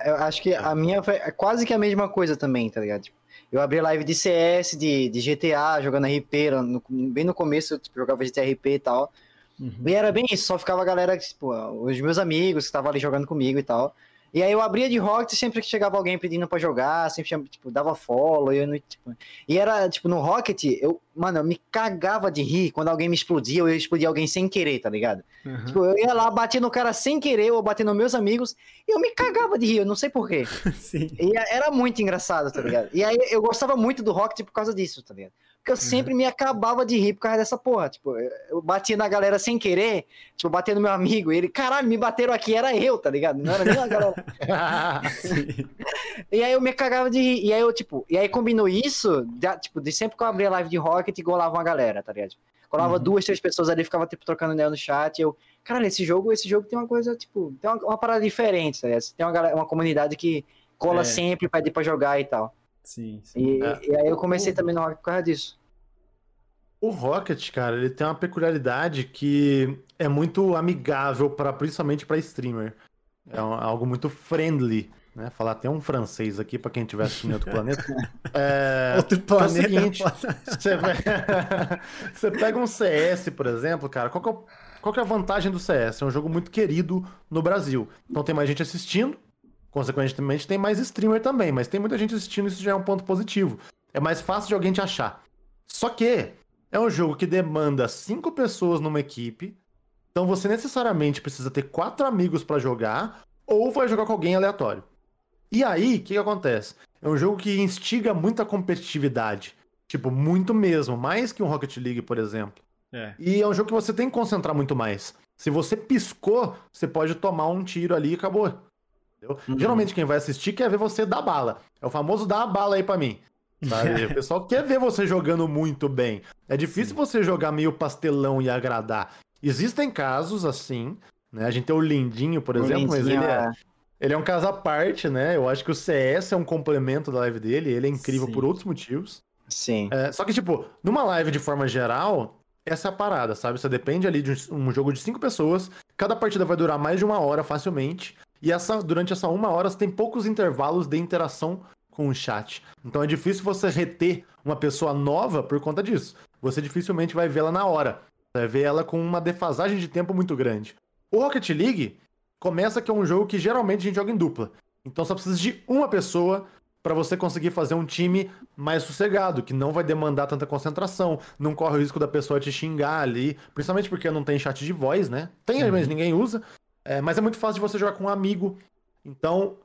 Eu acho que a minha foi quase que a mesma coisa também, tá ligado? Tipo, eu abri live de CS, de, de GTA, jogando RP, no- bem no começo eu tipo, jogava GTRP e tal. Uhum. E era bem isso, só ficava a galera, tipo, os meus amigos que estavam ali jogando comigo e tal. E aí eu abria de Rocket sempre que chegava alguém pedindo pra jogar, sempre tipo, dava follow, e eu não, tipo... E era, tipo, no Rocket, eu, mano, eu me cagava de rir quando alguém me explodia, ou eu explodia alguém sem querer, tá ligado? Uhum. Tipo, eu ia lá, batia no cara sem querer, ou bater nos meus amigos, e eu me cagava de rir, eu não sei porquê. Sim. E era muito engraçado, tá ligado? E aí eu gostava muito do Rocket por causa disso, tá ligado? Porque eu sempre me acabava de rir por causa dessa porra. Tipo, eu- batia na galera sem querer, tipo, batia no meu amigo, e ele, caralho, me bateram aqui, era eu, tá ligado? Não era nem a galera. E aí eu me cagava de rir. E aí eu, tipo, e aí combinou isso, de, tipo, de sempre que eu abria live de Rocket, golava uma galera, tá ligado? Colava Uhum. duas, três pessoas ali, ficava, tipo, trocando ideia no chat. E eu, caralho, esse jogo, esse jogo tem uma coisa, tipo, tem uma, uma parada diferente, tá ligado? Tem uma, galera, uma comunidade que cola É. sempre, pede pra jogar e tal. Sim, sim. E, É. e aí eu comecei também no Rocket por causa disso. O Rocket, cara, ele tem uma peculiaridade que é muito amigável para principalmente para streamer. É um- algo muito friendly, né? Falar até um francês aqui para quem estiver assistindo em outro planeta. É, Outro que é o planeta. seguinte, você, você pega um CS, por exemplo, cara, qual que, é o- qual que é a vantagem do CS? É um jogo muito querido no Brasil. Então tem mais gente assistindo, consequentemente tem mais streamer também, mas tem muita gente assistindo, isso já é um ponto positivo. É mais fácil de alguém te achar. Só que é um jogo que demanda cinco pessoas numa equipe, então você necessariamente precisa ter quatro amigos pra jogar, ou vai jogar com alguém aleatório. E aí, o que, que acontece? É um jogo que instiga muita competitividade. Tipo, muito mesmo. Mais que um Rocket League, por exemplo. É. E é um jogo que você tem que concentrar muito mais. Se você piscou, você pode tomar um tiro ali e acabou. Entendeu? Uhum. Geralmente quem vai assistir quer ver você dar bala. É o famoso dar a bala aí pra mim. Sabe? o pessoal quer ver você jogando muito bem. É difícil você jogar meio pastelão e agradar. Existem casos assim, né? A gente tem o Lindinho, por exemplo, mas ele é, ele é um caso à parte, né? Eu acho que o CS é um complemento da live dele, ele é incrível Sim. por outros motivos. Sim. É, só que, tipo, numa live de forma geral, essa é a parada, sabe? Você depende ali de um jogo de cinco pessoas, cada partida vai durar mais de uma hora facilmente, e essa, durante essa uma hora você tem poucos intervalos de interação com o chat. Então é difícil você reter uma pessoa nova por conta disso. você dificilmente vai vê-la na hora. Você vai ver ela com uma defasagem de tempo muito grande. O Rocket League começa que é um jogo que geralmente a gente joga em dupla. Então só precisa de uma pessoa para você conseguir fazer um time mais sossegado, que não vai demandar tanta concentração, não corre o risco da pessoa te xingar ali, principalmente porque não tem chat de voz, né? Tem, uhum. mas ninguém usa. É, mas é muito fácil de você jogar com um amigo. Então,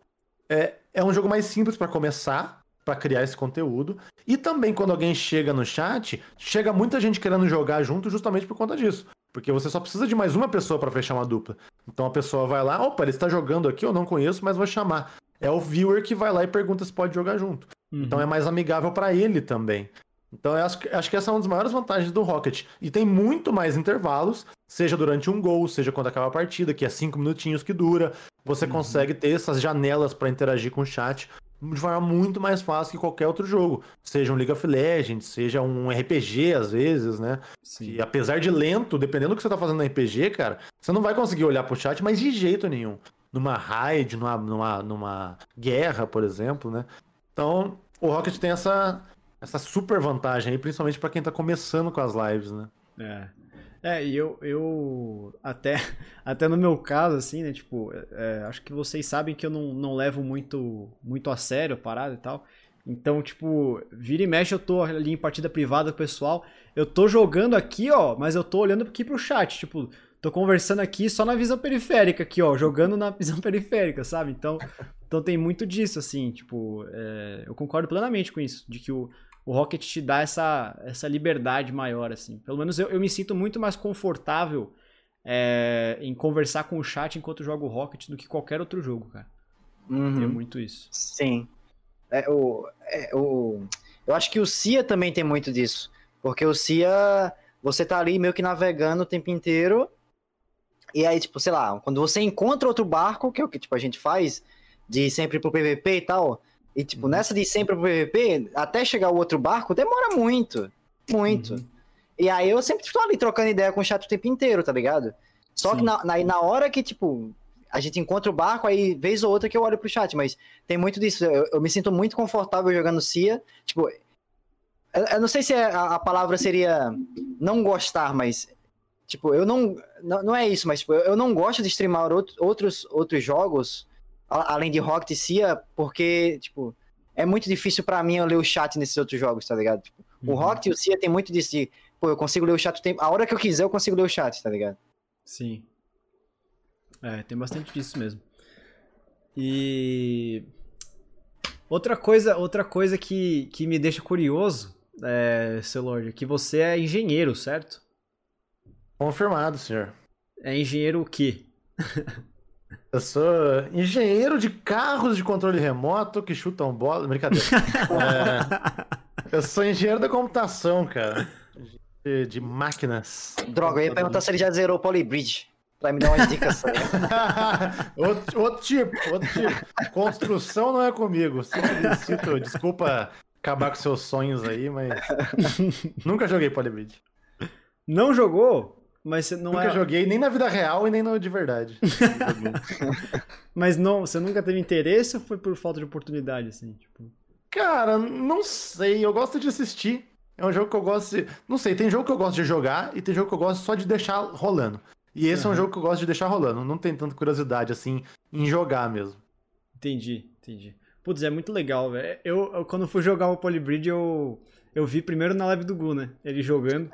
é, é um jogo mais simples para começar, para criar esse conteúdo. E também quando alguém chega no chat, chega muita gente querendo jogar junto justamente por conta disso. Porque você só precisa de mais uma pessoa para fechar uma dupla. Então a pessoa vai lá, opa, ele está jogando aqui, eu não conheço, mas vou chamar é o viewer que vai lá e pergunta se pode jogar junto. Uhum. Então é mais amigável para ele também. Então eu acho, acho que essa é uma das maiores vantagens do Rocket. E tem muito mais intervalos, seja durante um gol, seja quando acaba a partida, que é cinco minutinhos que dura. Você uhum. consegue ter essas janelas para interagir com o chat de forma muito mais fácil que qualquer outro jogo. Seja um League of Legends, seja um RPG às vezes, né? Sim. E apesar de lento, dependendo do que você tá fazendo no RPG, cara, você não vai conseguir olhar pro chat, mas de jeito nenhum numa raid, numa, numa, numa guerra, por exemplo, né? Então, o Rocket tem essa, essa super vantagem aí, principalmente para quem tá começando com as lives, né? É. É, e eu, eu até, até no meu caso, assim, né, tipo, é, acho que vocês sabem que eu não, não levo muito, muito a sério a parada e tal. Então, tipo, vira e mexe, eu tô ali em partida privada com o pessoal. Eu tô jogando aqui, ó, mas eu tô olhando aqui pro chat. Tipo, tô conversando aqui só na visão periférica, aqui, ó, jogando na visão periférica, sabe? Então, então tem muito disso, assim, tipo, é, eu concordo plenamente com isso, de que o, o Rocket te dá essa, essa liberdade maior, assim. Pelo menos eu, eu me sinto muito mais confortável é, em conversar com o chat enquanto jogo Rocket do que qualquer outro jogo, cara. Uhum. Tem muito isso. Sim. É, o, é, o, eu acho que o CIA também tem muito disso. Porque o CIA, você tá ali meio que navegando o tempo inteiro e aí, tipo, sei lá, quando você encontra outro barco, que é o que tipo, a gente faz, de ir sempre pro PVP e tal, e tipo, uhum. nessa de sempre pro PVP, até chegar o outro barco, demora muito. Muito. Uhum. E aí eu sempre tô ali trocando ideia com o chat o tempo inteiro, tá ligado? Só Sim. que na, na, na, hora que, tipo, a gente encontra o barco, aí vez ou outra que eu olho pro chat, mas tem muito disso. Eu, eu me sinto muito confortável jogando CIA. Tipo, eu, eu não sei se é, a, a palavra seria não gostar, mas Tipo, eu não. Não, não é isso, mas tipo, eu não gosto de streamar outros, outros jogos, além de Rocket e Cia, porque, tipo, é muito difícil para mim eu ler o chat nesses outros jogos, tá ligado? Tipo, uhum. O Rocket e o Cia tem muito disso de, pô, eu consigo ler o chat o tempo. A hora que eu quiser, eu consigo ler o chat, tá ligado? Sim. É, tem bastante disso mesmo. E. Outra coisa, outra coisa que, que me deixa curioso, é, seu Lorde, é que você é engenheiro, certo? Confirmado, senhor. É engenheiro o quê? Eu sou engenheiro de carros de controle remoto que chutam bola. Brincadeira. é... Eu sou engenheiro da computação, cara. De, de máquinas. Droga, eu ia perguntar se ele já zerou o Polybridge. Pra me dar umas dicas. outro, outro tipo, outro tipo. Construção não é comigo. Sinto, desculpa acabar com seus sonhos aí, mas. Nunca joguei Polybridge. Não jogou? Mas você não nunca é... joguei nem na vida real e nem no de verdade. Mas não, você nunca teve interesse ou foi por falta de oportunidade, assim? Tipo... Cara, não sei. Eu gosto de assistir. É um jogo que eu gosto de. Não sei, tem jogo que eu gosto de jogar e tem jogo que eu gosto só de deixar rolando. E esse uhum. é um jogo que eu gosto de deixar rolando. Não tem tanta curiosidade, assim, em jogar mesmo. Entendi, entendi. Putz, é muito legal, velho. Eu, eu, quando fui jogar o Polybridge, eu, eu vi primeiro na live do Gu, né? Ele jogando.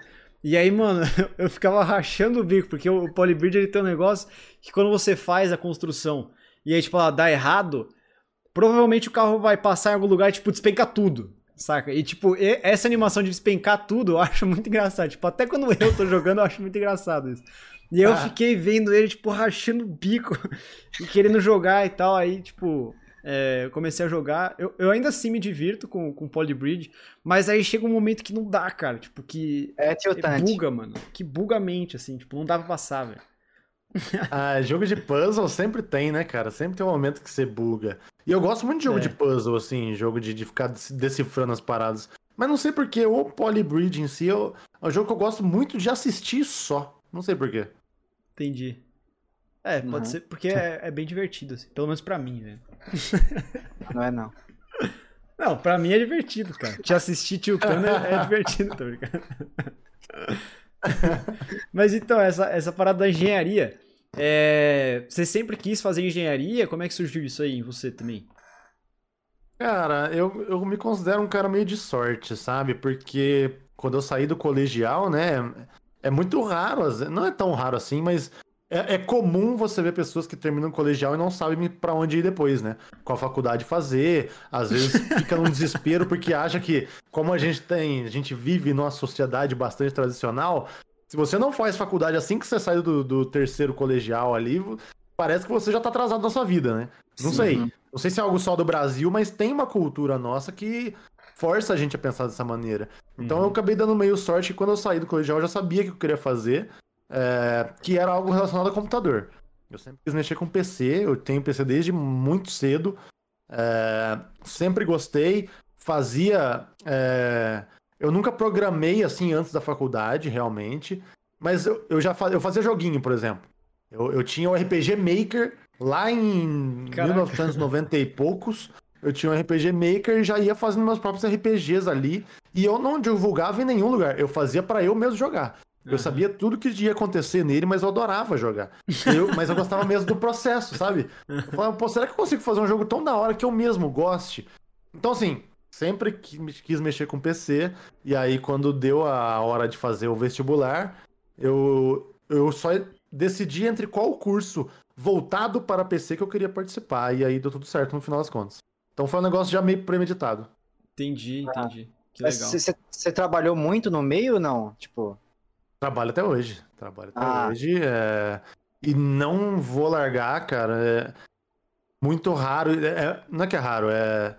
E aí, mano, eu ficava rachando o bico, porque o Polybridge ele tem um negócio que quando você faz a construção e aí, tipo, ela dá errado, provavelmente o carro vai passar em algum lugar e, tipo, despenca tudo. Saca? E, tipo, essa animação de despencar tudo eu acho muito engraçado. Tipo, até quando eu tô jogando, eu acho muito engraçado isso. E eu ah. fiquei vendo ele, tipo, rachando o bico e querendo jogar e tal. Aí, tipo, é, eu comecei a jogar. Eu, eu ainda assim me divirto com, com Polybridge, mas aí chega um momento que não dá, cara. Tipo, que. É tiltante. buga, mano. Que buga a mente, assim. Tipo, não dá pra passar, velho. ah, jogo de puzzle sempre tem, né, cara? Sempre tem um momento que você buga. E eu gosto muito de jogo é. de puzzle, assim, jogo de, de ficar decifrando as paradas. Mas não sei porquê, o Polybridge em si eu, é um jogo que eu gosto muito de assistir só. Não sei porquê. Entendi. É, pode uhum. ser, porque é, é, bem divertido, assim. Pelo menos pra mim, velho. Não é não. É, Não, pra mim é divertido, cara. Te assistir tiltando é, é divertido, tô brincando. Mas então, essa, essa parada da engenharia. É... Você sempre quis fazer engenharia? Como é que surgiu isso aí em você também? Cara, eu, eu me considero um cara meio de sorte, sabe? Porque quando eu saí do colegial, né? É muito raro, não é tão raro assim, mas é, é, comum você ver pessoas que terminam o colegial e não sabem para onde ir depois, né? Qual faculdade fazer, às vezes fica num desespero porque acha que, como a gente tem, a gente vive numa sociedade bastante tradicional, se você não faz faculdade assim que você sai do, do terceiro colegial ali, parece que você já tá atrasado na sua vida, né? Não Sim. sei. Não sei se é algo só do Brasil, mas tem uma cultura nossa que força a gente a pensar dessa maneira. Então uhum. eu acabei dando meio sorte que quando eu saí do colegial eu já sabia que eu queria fazer é, que era algo relacionado a computador. Eu sempre quis mexer com PC, eu tenho PC desde muito cedo, é, sempre gostei, fazia. É, eu nunca programei assim antes da faculdade, realmente, mas eu, eu já fazia, eu fazia joguinho, por exemplo. Eu, eu tinha o RPG Maker lá em Caraca. 1990 e poucos. Eu tinha um RPG Maker e já ia fazendo meus próprios RPGs ali. E eu não divulgava em nenhum lugar. Eu fazia para eu mesmo jogar. Eu uhum. sabia tudo que ia acontecer nele, mas eu adorava jogar. Eu, mas eu gostava mesmo do processo, sabe? Eu falava, pô, será que eu consigo fazer um jogo tão da hora que eu mesmo goste? Então, assim, sempre quis mexer com PC, e aí quando deu a hora de fazer o vestibular, eu, eu só decidi entre qual curso voltado para PC que eu queria participar, e aí deu tudo certo no final das contas. Então foi um negócio já meio premeditado. Entendi, entendi. Ah. Que legal. Você trabalhou muito no meio ou não? Tipo. Trabalho até hoje. Trabalho até ah. hoje. É... E não vou largar, cara. É muito raro. É... Não é que é raro, é...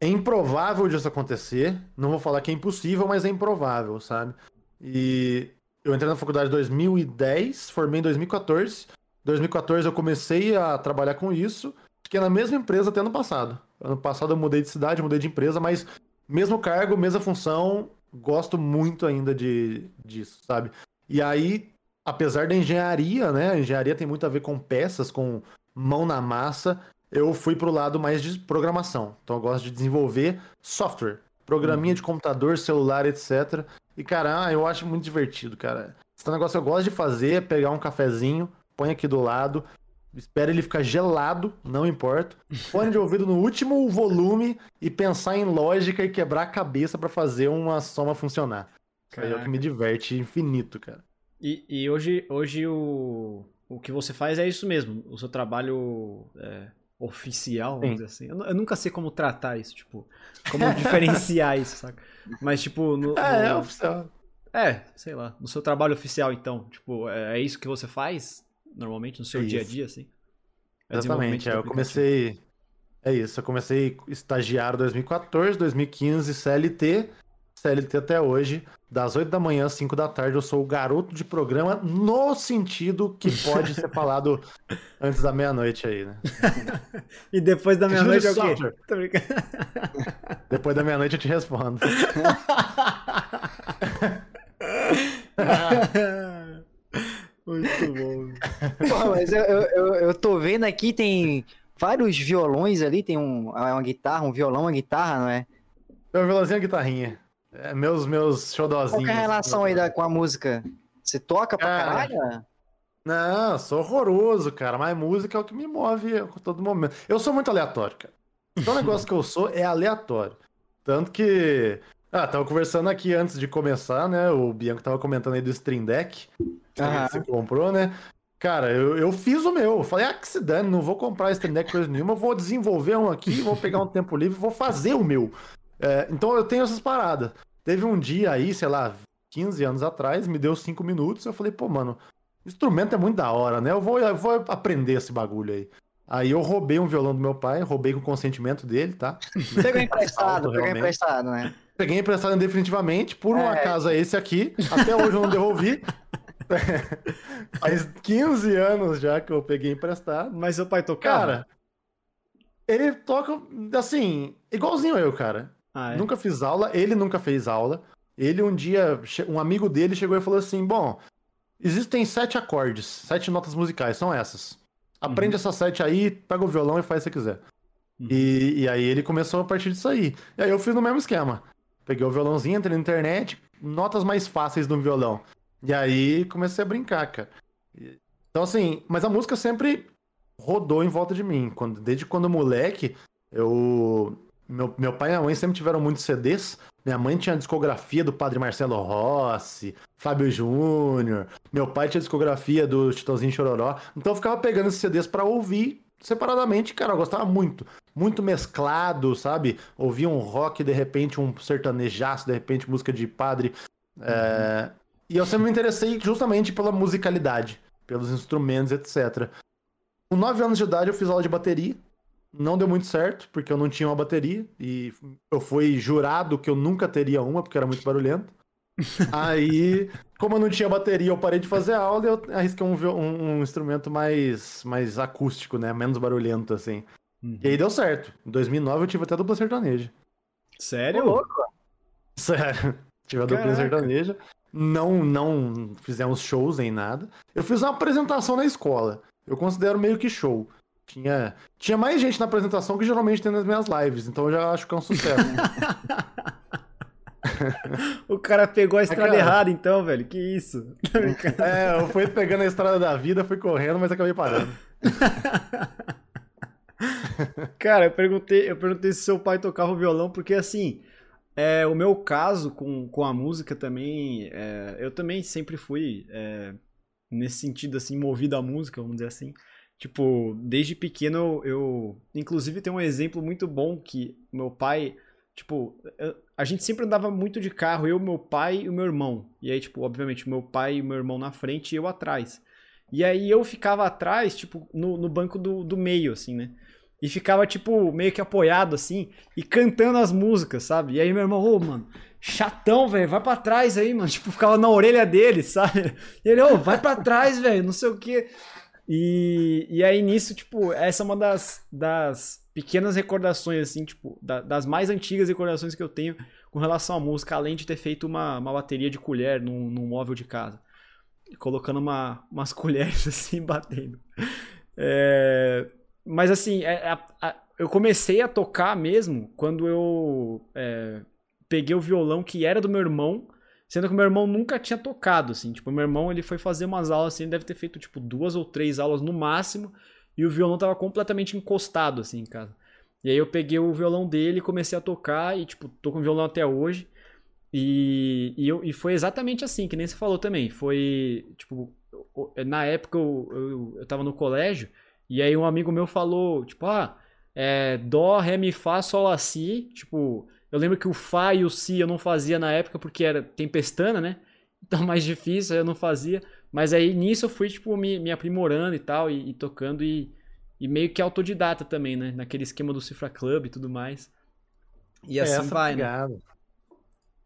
é improvável disso acontecer. Não vou falar que é impossível, mas é improvável, sabe? E eu entrei na faculdade em 2010, formei em 2014. Em 2014 eu comecei a trabalhar com isso. Fiquei na mesma empresa até ano passado. Ano passado eu mudei de cidade, mudei de empresa, mas mesmo cargo, mesma função, gosto muito ainda de, disso, sabe? E aí, apesar da engenharia, né? A engenharia tem muito a ver com peças, com mão na massa. Eu fui pro lado mais de programação. Então eu gosto de desenvolver software, programinha uhum. de computador, celular, etc. E, cara, ah, eu acho muito divertido, cara. Esse negócio que eu gosto de fazer é pegar um cafezinho, põe aqui do lado, Espera ele ficar gelado, não importa. Fone de ouvido no último volume e pensar em lógica e quebrar a cabeça para fazer uma soma funcionar. Caraca. É o que me diverte infinito, cara. E, e, hoje, hoje o, o que você faz é isso mesmo. O seu trabalho é, oficial, vamos Sim. dizer assim. Eu, eu, nunca sei como tratar isso, tipo, como diferenciar isso, saca? Mas, tipo. No, é, no, é oficial. É, sei lá. No seu trabalho oficial, então, tipo, é, é isso que você faz? Normalmente no seu é dia a dia, assim? É Exatamente, é, eu comecei. É isso, eu comecei estagiário em 2014, 2015, CLT, CLT até hoje, das 8 da manhã às 5 da tarde, eu sou o garoto de programa no sentido que pode ser falado antes da meia-noite aí, né? e depois da meia-noite é o quê? Tô brincando. Depois da meia-noite eu te respondo. Muito bom. Pô, mas eu, eu, eu tô vendo aqui, tem vários violões ali, tem um, é uma guitarra, um violão, uma guitarra, não é? Meu violãozinho e guitarrinha. É, meus, meus xodozinhos. Qual é a relação aí da, com a música? Você toca pra caralho? Não, sou horroroso, cara. Mas música é o que me move a todo momento. Eu sou muito aleatório, cara. Todo negócio que eu sou é aleatório. Tanto que. Ah, tava conversando aqui antes de começar, né? O Bianco tava comentando aí do Stream Deck que você comprou, né? Cara, eu, eu fiz o meu. Eu falei, ah, que se dane, não vou comprar Stream Deck coisa nenhuma, eu vou desenvolver um aqui, vou pegar um tempo livre vou fazer o meu. É, então eu tenho essas paradas. Teve um dia aí, sei lá, 15 anos atrás, me deu 5 minutos, eu falei, pô, mano, instrumento é muito da hora, né? Eu vou, eu vou aprender esse bagulho aí. Aí eu roubei um violão do meu pai, roubei com o consentimento dele, tá? Pegou emprestado, pegou emprestado, né? Peguei emprestado definitivamente, por um é. acaso é esse aqui. Até hoje eu não devolvi. Faz 15 anos já que eu peguei emprestado. Mas seu pai tocava? Cara, ele toca, assim, igualzinho eu, cara. Ah, é? Nunca fiz aula, ele nunca fez aula. Ele um dia, um amigo dele chegou e falou assim: Bom, existem sete acordes, sete notas musicais, são essas. Aprende uhum. essas sete aí, pega o violão e faz o que você quiser. Uhum. E, e aí ele começou a partir disso aí. E aí eu fiz no mesmo esquema. Peguei o violãozinho, entrei na internet, notas mais fáceis do violão. E aí comecei a brincar, cara. Então, assim, mas a música sempre rodou em volta de mim. Quando, desde quando moleque, eu. Meu, meu pai e minha mãe sempre tiveram muitos CDs. Minha mãe tinha a discografia do Padre Marcelo Rossi, Fábio Júnior. Meu pai tinha a discografia do Titãozinho Chororó. Então eu ficava pegando esses CDs para ouvir separadamente, cara. Eu gostava muito. Muito mesclado, sabe? Ouvia um rock, de repente um sertanejaço, de repente música de padre. Uhum. É... E eu sempre me interessei justamente pela musicalidade, pelos instrumentos, etc. Com 9 anos de idade eu fiz aula de bateria. Não deu muito certo, porque eu não tinha uma bateria. E eu fui jurado que eu nunca teria uma, porque era muito barulhento. Aí, como eu não tinha bateria, eu parei de fazer aula e eu arrisquei um, um, um instrumento mais, mais acústico, né? Menos barulhento, assim. Uhum. E aí deu certo. Em 2009 eu tive até dupla sertaneja. Sério? louco. Sério. Tive a dupla sertaneja. Não, não fizemos shows nem nada. Eu fiz uma apresentação na escola. Eu considero meio que show. Tinha, tinha mais gente na apresentação que geralmente tem nas minhas lives, então eu já acho que é um sucesso. o cara pegou a estrada é, errada, então, velho. Que isso? é, eu fui pegando a estrada da vida, fui correndo, mas acabei parando. cara, eu perguntei, eu perguntei se seu pai tocava violão, porque assim, é, o meu caso com, com a música também, é, eu também sempre fui é, nesse sentido assim, movido à música, vamos dizer assim. Tipo, desde pequeno eu, inclusive tem um exemplo muito bom que meu pai, tipo, a gente sempre andava muito de carro, eu, meu pai e o meu irmão. E aí, tipo, obviamente, meu pai e meu irmão na frente e eu atrás. E aí eu ficava atrás, tipo, no, no banco do, do meio, assim, né? E ficava, tipo, meio que apoiado, assim, e cantando as músicas, sabe? E aí meu irmão, ô, oh, mano, chatão, velho, vai para trás aí, mano. Tipo, ficava na orelha dele, sabe? E ele, ô, oh, vai para trás, velho, não sei o quê. E, e aí nisso, tipo, essa é uma das, das pequenas recordações, assim, tipo, da, das mais antigas recordações que eu tenho com relação à música, além de ter feito uma, uma bateria de colher num, num móvel de casa. Colocando uma, umas colheres assim, batendo. É, mas assim, é, a, a, eu comecei a tocar mesmo quando eu é, peguei o violão que era do meu irmão, sendo que meu irmão nunca tinha tocado, assim. Tipo, meu irmão ele foi fazer umas aulas assim, deve ter feito tipo duas ou três aulas no máximo, e o violão tava completamente encostado assim em casa. E aí eu peguei o violão dele, comecei a tocar e tipo, tô com o violão até hoje. E, e, eu, e foi exatamente assim, que nem você falou também. Foi, tipo, na época eu, eu, eu tava no colégio, e aí um amigo meu falou, tipo, ah, é, Dó, Ré, Mi, Fá, Sol, Lá, Si. Tipo, eu lembro que o Fá e o Si eu não fazia na época porque era tempestana, né? Então mais difícil, eu não fazia. Mas aí nisso eu fui, tipo, me, me aprimorando e tal, e, e tocando e, e meio que autodidata também, né? Naquele esquema do Cifra Club e tudo mais. E assim Essa vai, pegada. né?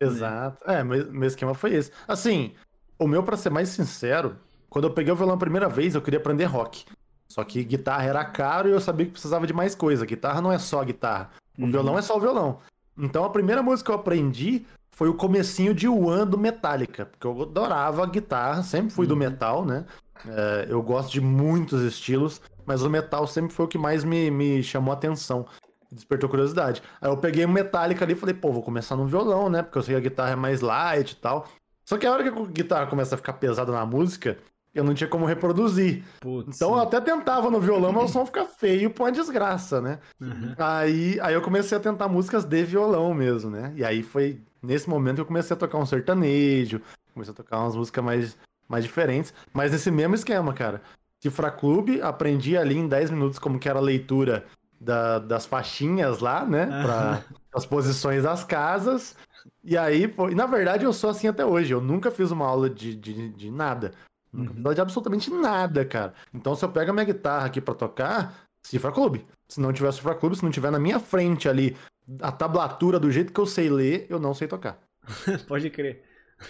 Exato. É, meu, meu esquema foi esse. Assim, o meu, para ser mais sincero, quando eu peguei o violão a primeira vez, eu queria aprender rock. Só que guitarra era caro e eu sabia que precisava de mais coisa. Guitarra não é só guitarra. O uhum. violão é só o violão. Então a primeira música que eu aprendi foi o comecinho de One do Metallica, porque eu adorava guitarra, sempre fui uhum. do metal, né? É, eu gosto de muitos estilos, mas o metal sempre foi o que mais me, me chamou a atenção, despertou curiosidade. Aí eu peguei o Metallica ali e falei, pô, vou começar no violão, né? Porque eu sei que a guitarra é mais light e tal. Só que a hora que a guitarra começa a ficar pesada na música, eu não tinha como reproduzir. Putz, então eu até tentava no violão, mas o som fica feio pra uma desgraça, né? Uhum. Aí, aí eu comecei a tentar músicas de violão mesmo, né? E aí foi nesse momento que eu comecei a tocar um sertanejo, comecei a tocar umas músicas mais, mais diferentes, mas nesse mesmo esquema, cara. Cifra Clube, aprendi ali em 10 minutos como que era a leitura da, das faixinhas lá, né? Para as posições das casas. E aí, pô, e na verdade eu sou assim até hoje. Eu nunca fiz uma aula de, de, de nada. Nunca fiz de absolutamente nada, cara. Então, se eu pego a minha guitarra aqui para tocar, cifra clube. Se não tiver cifra clube, se não tiver na minha frente ali a tablatura do jeito que eu sei ler, eu não sei tocar. Pode crer.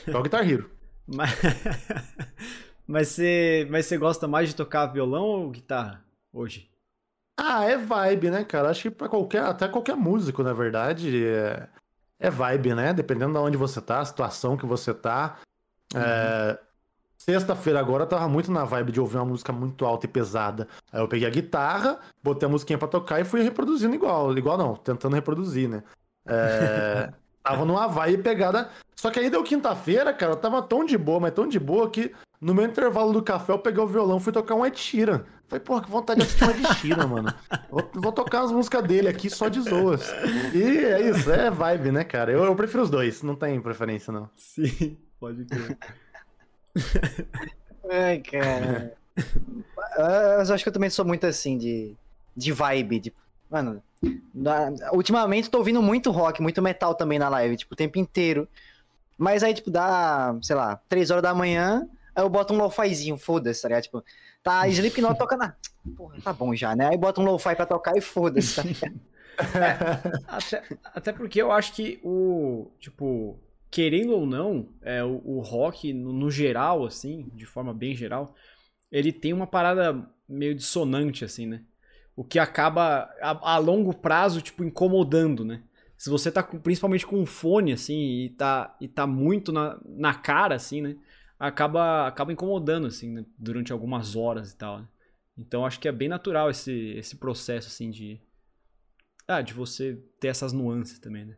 É o Guitar Hero. Mas... mas, você... mas você gosta mais de tocar violão ou guitarra hoje? Ah, é vibe, né, cara? Acho que pra qualquer, até qualquer músico, na verdade, é, é vibe, né? Dependendo de onde você tá, a situação que você tá. É, uhum. É Sexta-feira agora eu tava muito na vibe de ouvir uma música muito alta e pesada. Aí eu peguei a guitarra, botei a musiquinha pra tocar e fui reproduzindo igual. Igual não, tentando reproduzir, né? É... tava numa vibe pegada. Só que aí deu quinta-feira, cara, eu tava tão de boa, mas tão de boa que no meu intervalo do café eu peguei o violão e fui tocar um Ed Sheeran. Falei, porra, que vontade de assistir um Ed Sheeran, mano. Vou, vou, tocar as músicas dele aqui só de zoas. E é isso, é vibe, né, cara? Eu, eu prefiro os dois, não tem preferência, não. Sim, pode crer. Ai, cara. Mas eu acho que eu também sou muito assim, de, de vibe. De, mano, na, ultimamente tô ouvindo muito rock, muito metal também na live, tipo, o tempo inteiro. Mas aí, tipo, dá, sei lá, 3 horas da manhã, aí eu boto um lo-fizinho, foda-se, tá ligado? Tipo, tá Slipknot tocando. Ah, porra, tá bom já, né? Aí bota um lo-fi pra tocar e foda-se, tá ligado? até, até porque eu acho que o. Tipo, querendo ou não, é, o, o rock, no, no, geral, assim, de forma bem geral, ele tem uma parada meio dissonante, assim, né? O que acaba, a, a longo prazo, tipo, incomodando, né? Se você tá com, principalmente com um fone, assim, e tá, e tá muito na, na cara, assim, né? Acaba, acaba incomodando, assim, né? durante algumas horas e tal, né? Então acho que é bem natural esse, esse processo, assim, de... Ah, de você ter essas nuances também, né?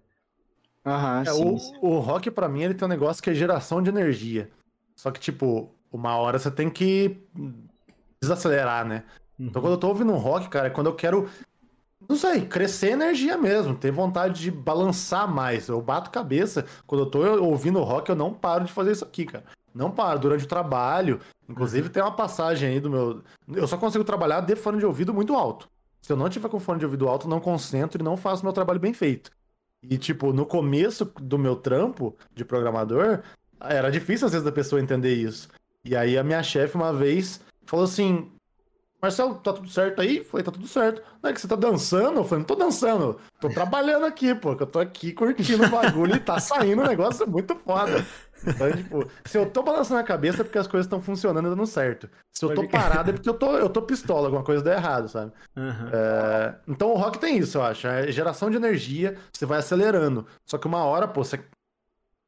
Uhum, é, sim, o, sim. o rock, para mim, ele tem um negócio que é geração de energia. Só que, tipo, uma hora você tem que desacelerar, né? Uhum. Então, quando eu tô ouvindo um rock, cara, é quando eu quero, não sei, crescer energia mesmo, ter vontade de balançar mais. Eu bato cabeça. Quando eu tô ouvindo rock, eu não paro de fazer isso aqui, cara. Não paro. Durante o trabalho, inclusive, uhum. tem uma passagem aí do meu. Eu só consigo trabalhar de fone de ouvido muito alto. Se eu não tiver com fone de ouvido alto, não concentro e não faço meu trabalho bem feito. E, tipo, no começo do meu trampo de programador, era difícil às vezes da pessoa entender isso. E aí a minha chefe uma vez falou assim: Marcelo, tá tudo certo aí? Falei, tá tudo certo. Não é que você tá dançando? Eu falei, não tô dançando, tô trabalhando aqui, pô, que eu tô aqui curtindo o bagulho e tá saindo um negócio muito foda. Então, tipo, se eu tô balançando a cabeça é porque as coisas estão funcionando e dando certo. Se eu tô parado é porque eu tô, eu tô pistola, alguma coisa deu errado, sabe? Uhum. É... Então o rock tem isso, eu acho. É geração de energia, você vai acelerando. Só que uma hora, pô, você.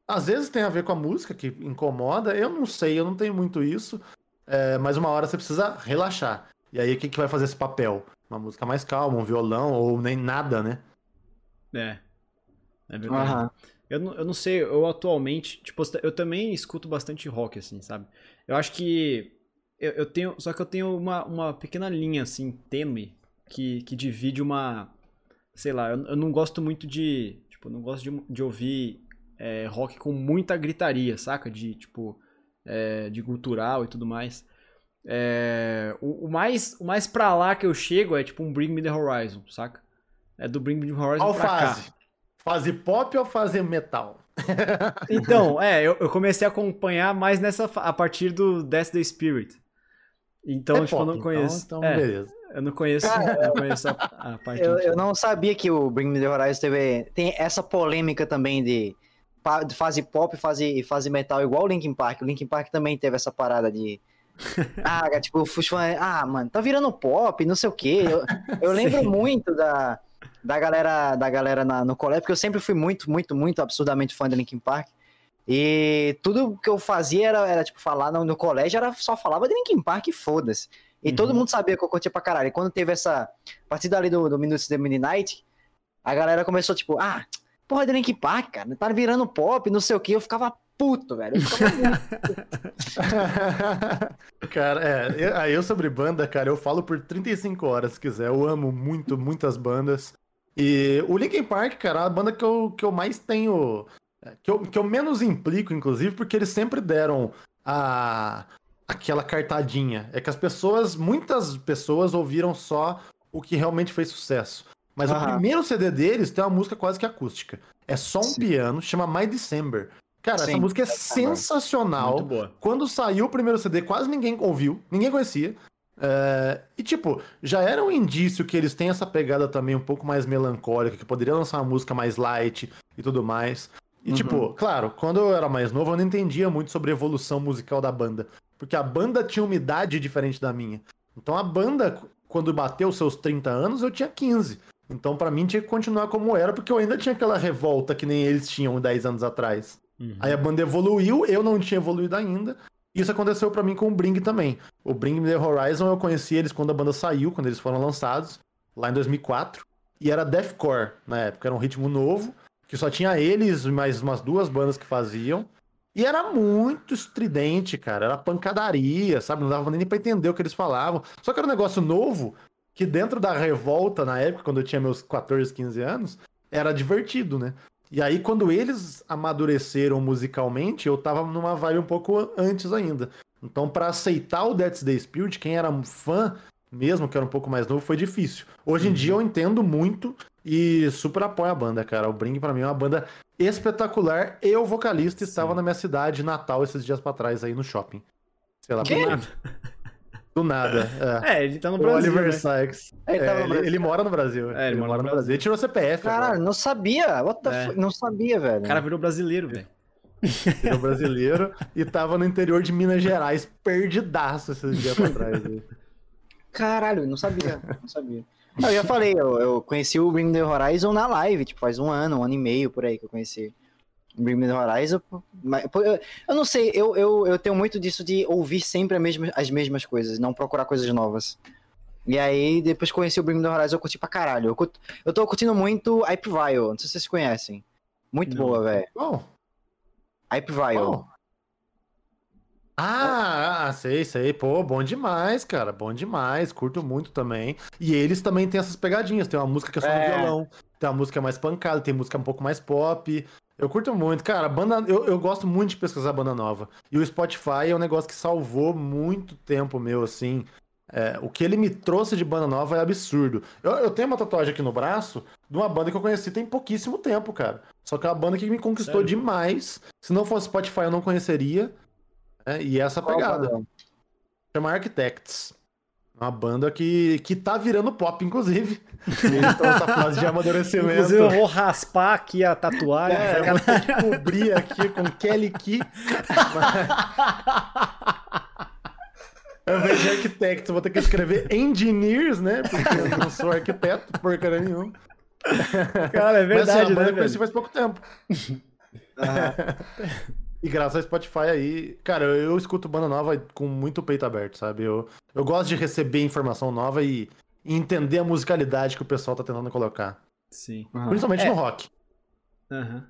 Às vezes tem a ver com a música que incomoda, eu não sei, eu não tenho muito isso. É... Mas uma hora você precisa relaxar. E aí, o que, que vai fazer esse papel? Uma música mais calma, um violão, ou nem nada, né? É. É verdade. Uhum. Eu não, eu não sei, eu atualmente, tipo, eu também escuto bastante rock, assim, sabe? Eu acho que eu, eu tenho, só que eu tenho uma, uma pequena linha, assim, tênue, que, que divide uma, sei lá, eu, eu não gosto muito de, tipo, eu não gosto de, de ouvir é, rock com muita gritaria, saca? De, tipo, é, de cultural e tudo mais. É, o, o, mais, o mais pra lá que eu chego é, tipo, um Bring Me The Horizon, saca? É do Bring Me The Horizon Qual pra fase? cá. Fase pop ou fase metal? então, é, eu, eu, comecei a acompanhar mais nessa a partir do Death the Spirit. Então, é tipo, pop, eu não conheço. Então, então é, beleza. Eu não conheço, Cara, eu conheço a, a parte. Eu, eu, não sabia que o Bring Me the Horizon teve tem essa polêmica também de, de fase pop fase, fase metal, igual o Linkin Park. O Linkin Park também teve essa parada de. ah, tipo, os fãs. Ah, mano, tá virando pop, não sei o quê. Eu, eu lembro muito da, da galera, da galera na, no colégio, porque eu sempre fui muito, muito, muito absurdamente fã de Linkin Park. E tudo que eu fazia era, era tipo, falar no, no colégio, era só falava de Linkin Park e foda-se. E uhum. todo mundo sabia que eu curtia pra caralho. E quando teve essa. A partir dali do, do Minutes the Midnight, a galera começou, tipo, ah, porra de Linkin Park, cara, tá virando pop, não sei o que. Eu ficava puto, velho. Eu ficava cara, é, aí eu sobre banda, cara, eu falo por 35 horas se quiser. Eu amo muito, muitas bandas. E o Linkin Park, cara, é a banda que eu, que eu mais tenho. É, que eu, que eu menos implico, inclusive, porque eles sempre deram a, aquela cartadinha. É que as pessoas, muitas pessoas ouviram só o que realmente fez sucesso. Mas o primeiro CD deles tem uma música quase que acústica. É só um Sim. piano, chama My December. Cara, Sim, essa música é sensacional. Quando saiu o primeiro CD, quase ninguém ouviu, ninguém conhecia. É, e, tipo, já era um indício que eles têm essa pegada também um pouco mais melancólica, que poderia lançar uma música mais light e tudo mais. E, uhum. tipo, claro, quando eu era mais novo, eu não entendia muito sobre a evolução musical da banda. Porque a banda tinha uma idade diferente da minha. Então a banda, quando bateu seus 30 anos, eu tinha 15. Então, para mim, tinha que continuar como era, porque eu ainda tinha aquela revolta que nem eles tinham 10 anos atrás. Uhum. Aí a banda evoluiu, eu não tinha evoluído ainda. Isso aconteceu para mim com o Bring também. O Bring The Horizon eu conheci eles quando a banda saiu, quando eles foram lançados, lá em 2004. E era deathcore na época, era um ritmo novo, que só tinha eles e mais umas duas bandas que faziam. E era muito estridente, cara. Era pancadaria, sabe? Não dava nem pra entender o que eles falavam. Só que era um negócio novo, que dentro da revolta, na época, quando eu tinha meus 14, 15 anos, era divertido, né? E aí, quando eles amadureceram musicalmente, eu tava numa vibe um pouco antes ainda. Então, para aceitar o Death's Day Spirit, quem era fã mesmo, que era um pouco mais novo, foi difícil. Hoje em dia eu entendo muito e super apoio a banda, cara. O Bring para mim é uma banda espetacular. Eu, vocalista, estava na minha cidade natal esses dias para trás aí no shopping. Sei lá, Que? do nada. Do nada. É. É, ele tá no O Brasil. Oliver né? Sykes. Ele É, tava no ele, Brasil. ele mora no Brasil. É, ele, mora no Brasil. Ele tirou CPF. Caralho, não sabia. What the É. fuck? Não sabia, velho. O cara virou brasileiro, velho. Ele é brasileiro e tava no interior de Minas Gerais, perdidaço esses dias pra trás. Caralho, não sabia. Não sabia. Não, eu já falei, eu, eu conheci o Bring The Horizon na live, tipo, faz um ano, um ano e meio por aí que eu conheci Bring Me The Horizon. Mas, eu, não sei, eu, eu, eu tenho muito disso de ouvir sempre mesma, as mesmas coisas, não procurar coisas novas. E aí, depois conheci o Bring Me The Horizon, eu curti pra caralho. Eu, curto- eu tô curtindo muito Hype Vile, não sei se vocês conhecem. Muito Não. boa, velho. Bom, Hype Vile. bom. Ah, ah, sei, sei. Pô, bom demais, cara. Bom demais. Curto muito também. E eles também têm essas pegadinhas. Tem uma música que é só É. no violão. Tem uma música mais pancada, tem música um pouco mais pop. Eu curto muito. Cara, banda, eu, eu gosto muito de pesquisar banda nova. E o Spotify é um negócio que salvou muito tempo meu, assim. É, o que ele me trouxe de banda nova é absurdo. Eu, eu tenho uma tatuagem aqui no braço de uma banda que eu conheci tem pouquíssimo tempo, cara. Só que é uma banda que me conquistou Sério? demais. Se não fosse Spotify, eu não conheceria. né? E essa Qual pegada. banda? Chama Architects. Uma banda que, que tá virando pop, inclusive. Eles estão nessa fase de amadurecimento. Inclusive, eu vou raspar aqui a tatuagem. É, eu vou cobrir aqui com Kelly Key. Eu vejo arquitetos, vou ter que escrever engineers, né? Porque eu não sou arquiteto, porcaria nenhuma. Cara, é Mas assim, verdade, a banda né, eu conheci velho? faz pouco tempo. E graças ao Spotify aí, cara, eu, eu escuto banda nova com muito peito aberto, sabe? Eu, eu gosto de receber informação nova e, e entender a musicalidade que o pessoal tá tentando colocar. Sim. Aham. Principalmente É. no rock. Aham.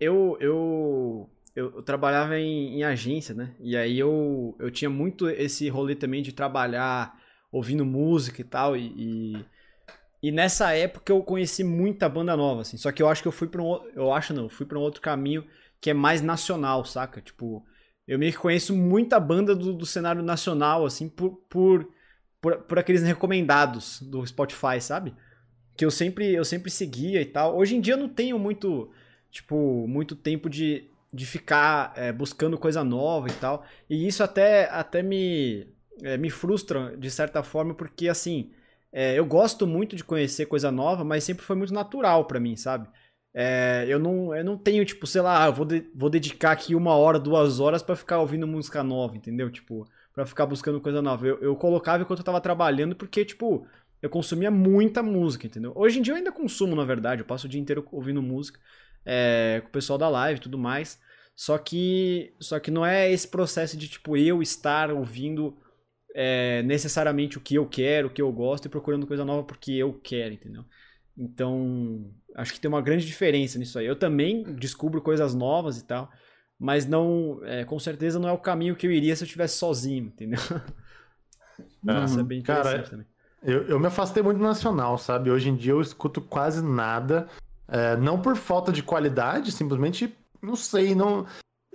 Eu, eu, eu, eu trabalhava em, em agência, né? E aí eu, eu tinha muito esse rolê também de trabalhar ouvindo música e tal. E, e, e nessa época eu conheci muita banda nova, assim. Só que eu acho que eu fui pra um. o- Eu acho não, eu fui pra um outro caminho que é mais nacional, saca? Tipo, eu meio que conheço muita banda do, do cenário nacional, assim, por, por, por, por aqueles recomendados do Spotify, sabe? Que eu sempre, eu sempre seguia e tal. Hoje em dia eu não tenho muito, tipo, muito tempo de, de ficar é, buscando coisa nova e tal. E isso até, até me, é, me frustra, de certa forma, porque, assim, é, eu gosto muito de conhecer coisa nova, mas sempre foi muito natural pra mim, sabe? É, eu, não, eu não tenho, tipo, sei lá, ah, eu vou, de- vou dedicar aqui uma hora, duas horas pra ficar ouvindo música nova, entendeu? Tipo, pra ficar buscando coisa nova. Eu, eu colocava enquanto eu tava trabalhando, porque, tipo, eu consumia muita música, entendeu? Hoje em dia eu ainda consumo, na verdade, eu passo o dia inteiro ouvindo música é, com o pessoal da live e tudo mais. Só que, só que não é esse processo de, tipo, eu estar ouvindo é, necessariamente o que eu quero, o que eu gosto e procurando coisa nova porque eu quero, entendeu? Então, acho que tem uma grande diferença nisso aí. Eu também descubro coisas novas e tal, mas não, é, com certeza não é o caminho que eu iria se eu estivesse sozinho, entendeu? Isso é bem Cara, interessante também. Eu, eu me afastei muito do nacional, sabe? Hoje em dia eu escuto quase nada. é, não por falta de qualidade, simplesmente não sei, não.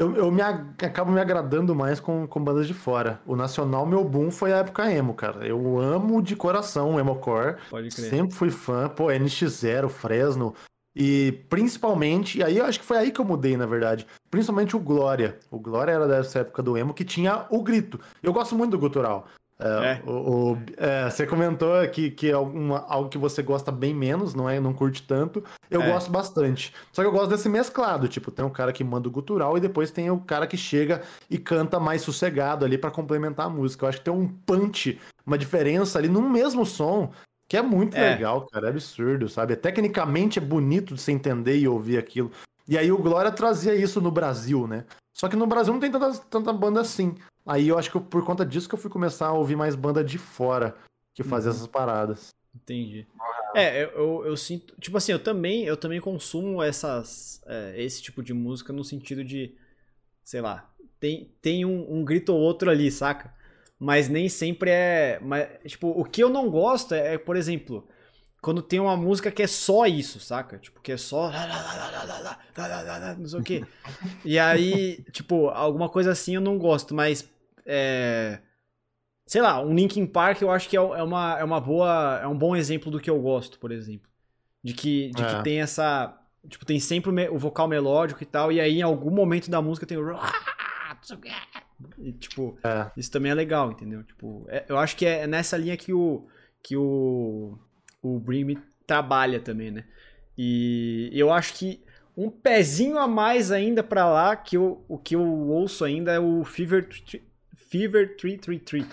Eu, eu me, acabo me agradando mais com, com bandas de fora. O nacional, meu boom foi a época emo, cara. Eu amo de coração o emocore. Pode crer. Sempre fui fã. Pô, NX0, Fresno. E principalmente, e aí eu acho que foi aí que eu mudei, na verdade. Principalmente o Glória. O Glória era dessa época do emo que tinha o grito. Eu gosto muito do gutural. É, É. o- o- é, você comentou que, que é alguma- algo que você gosta bem menos, não é? Não curte tanto. Eu É. gosto bastante. Só que eu gosto desse mesclado. Tipo, tem o cara que manda o gutural e depois tem o cara que chega e canta mais sossegado ali pra complementar a música. Eu acho que tem um punch, uma diferença ali no mesmo som. Que é muito É. legal, cara. É absurdo, sabe? Tecnicamente é bonito de você entender e ouvir aquilo. E aí o Glória trazia isso no Brasil, né? Só que no Brasil não tem tanta, tanta banda assim. Aí eu acho que eu- por conta disso que eu fui começar a ouvir mais banda de fora que fazia Uhum. essas paradas. Entendi. É, eu, eu, eu sinto. Tipo assim, eu também, eu também consumo essas, é, esse tipo de música no sentido de. Sei lá. Tem, tem um, um grito ou outro ali, saca? Mas nem sempre é. Mas, tipo, o que eu não gosto é, é, por exemplo, quando tem uma música que é só isso, saca? Tipo, que é só. Não sei o quê. E aí, tipo, alguma coisa assim eu não gosto, mas. É sei lá, um Linkin Park eu acho que é é uma, é uma boa, é um bom exemplo do que eu gosto, por exemplo. De que, de que É. tem essa, tipo, tem sempre o, vocal melódico e tal, e aí em algum momento da música tem o e, tipo, É. isso também é legal, entendeu? Tipo, é- eu acho que é nessa linha que o que o o Bring Me trabalha também, né? E eu acho que um pezinho a mais ainda pra lá que eu, o que eu ouço ainda é o Fever Fever 333,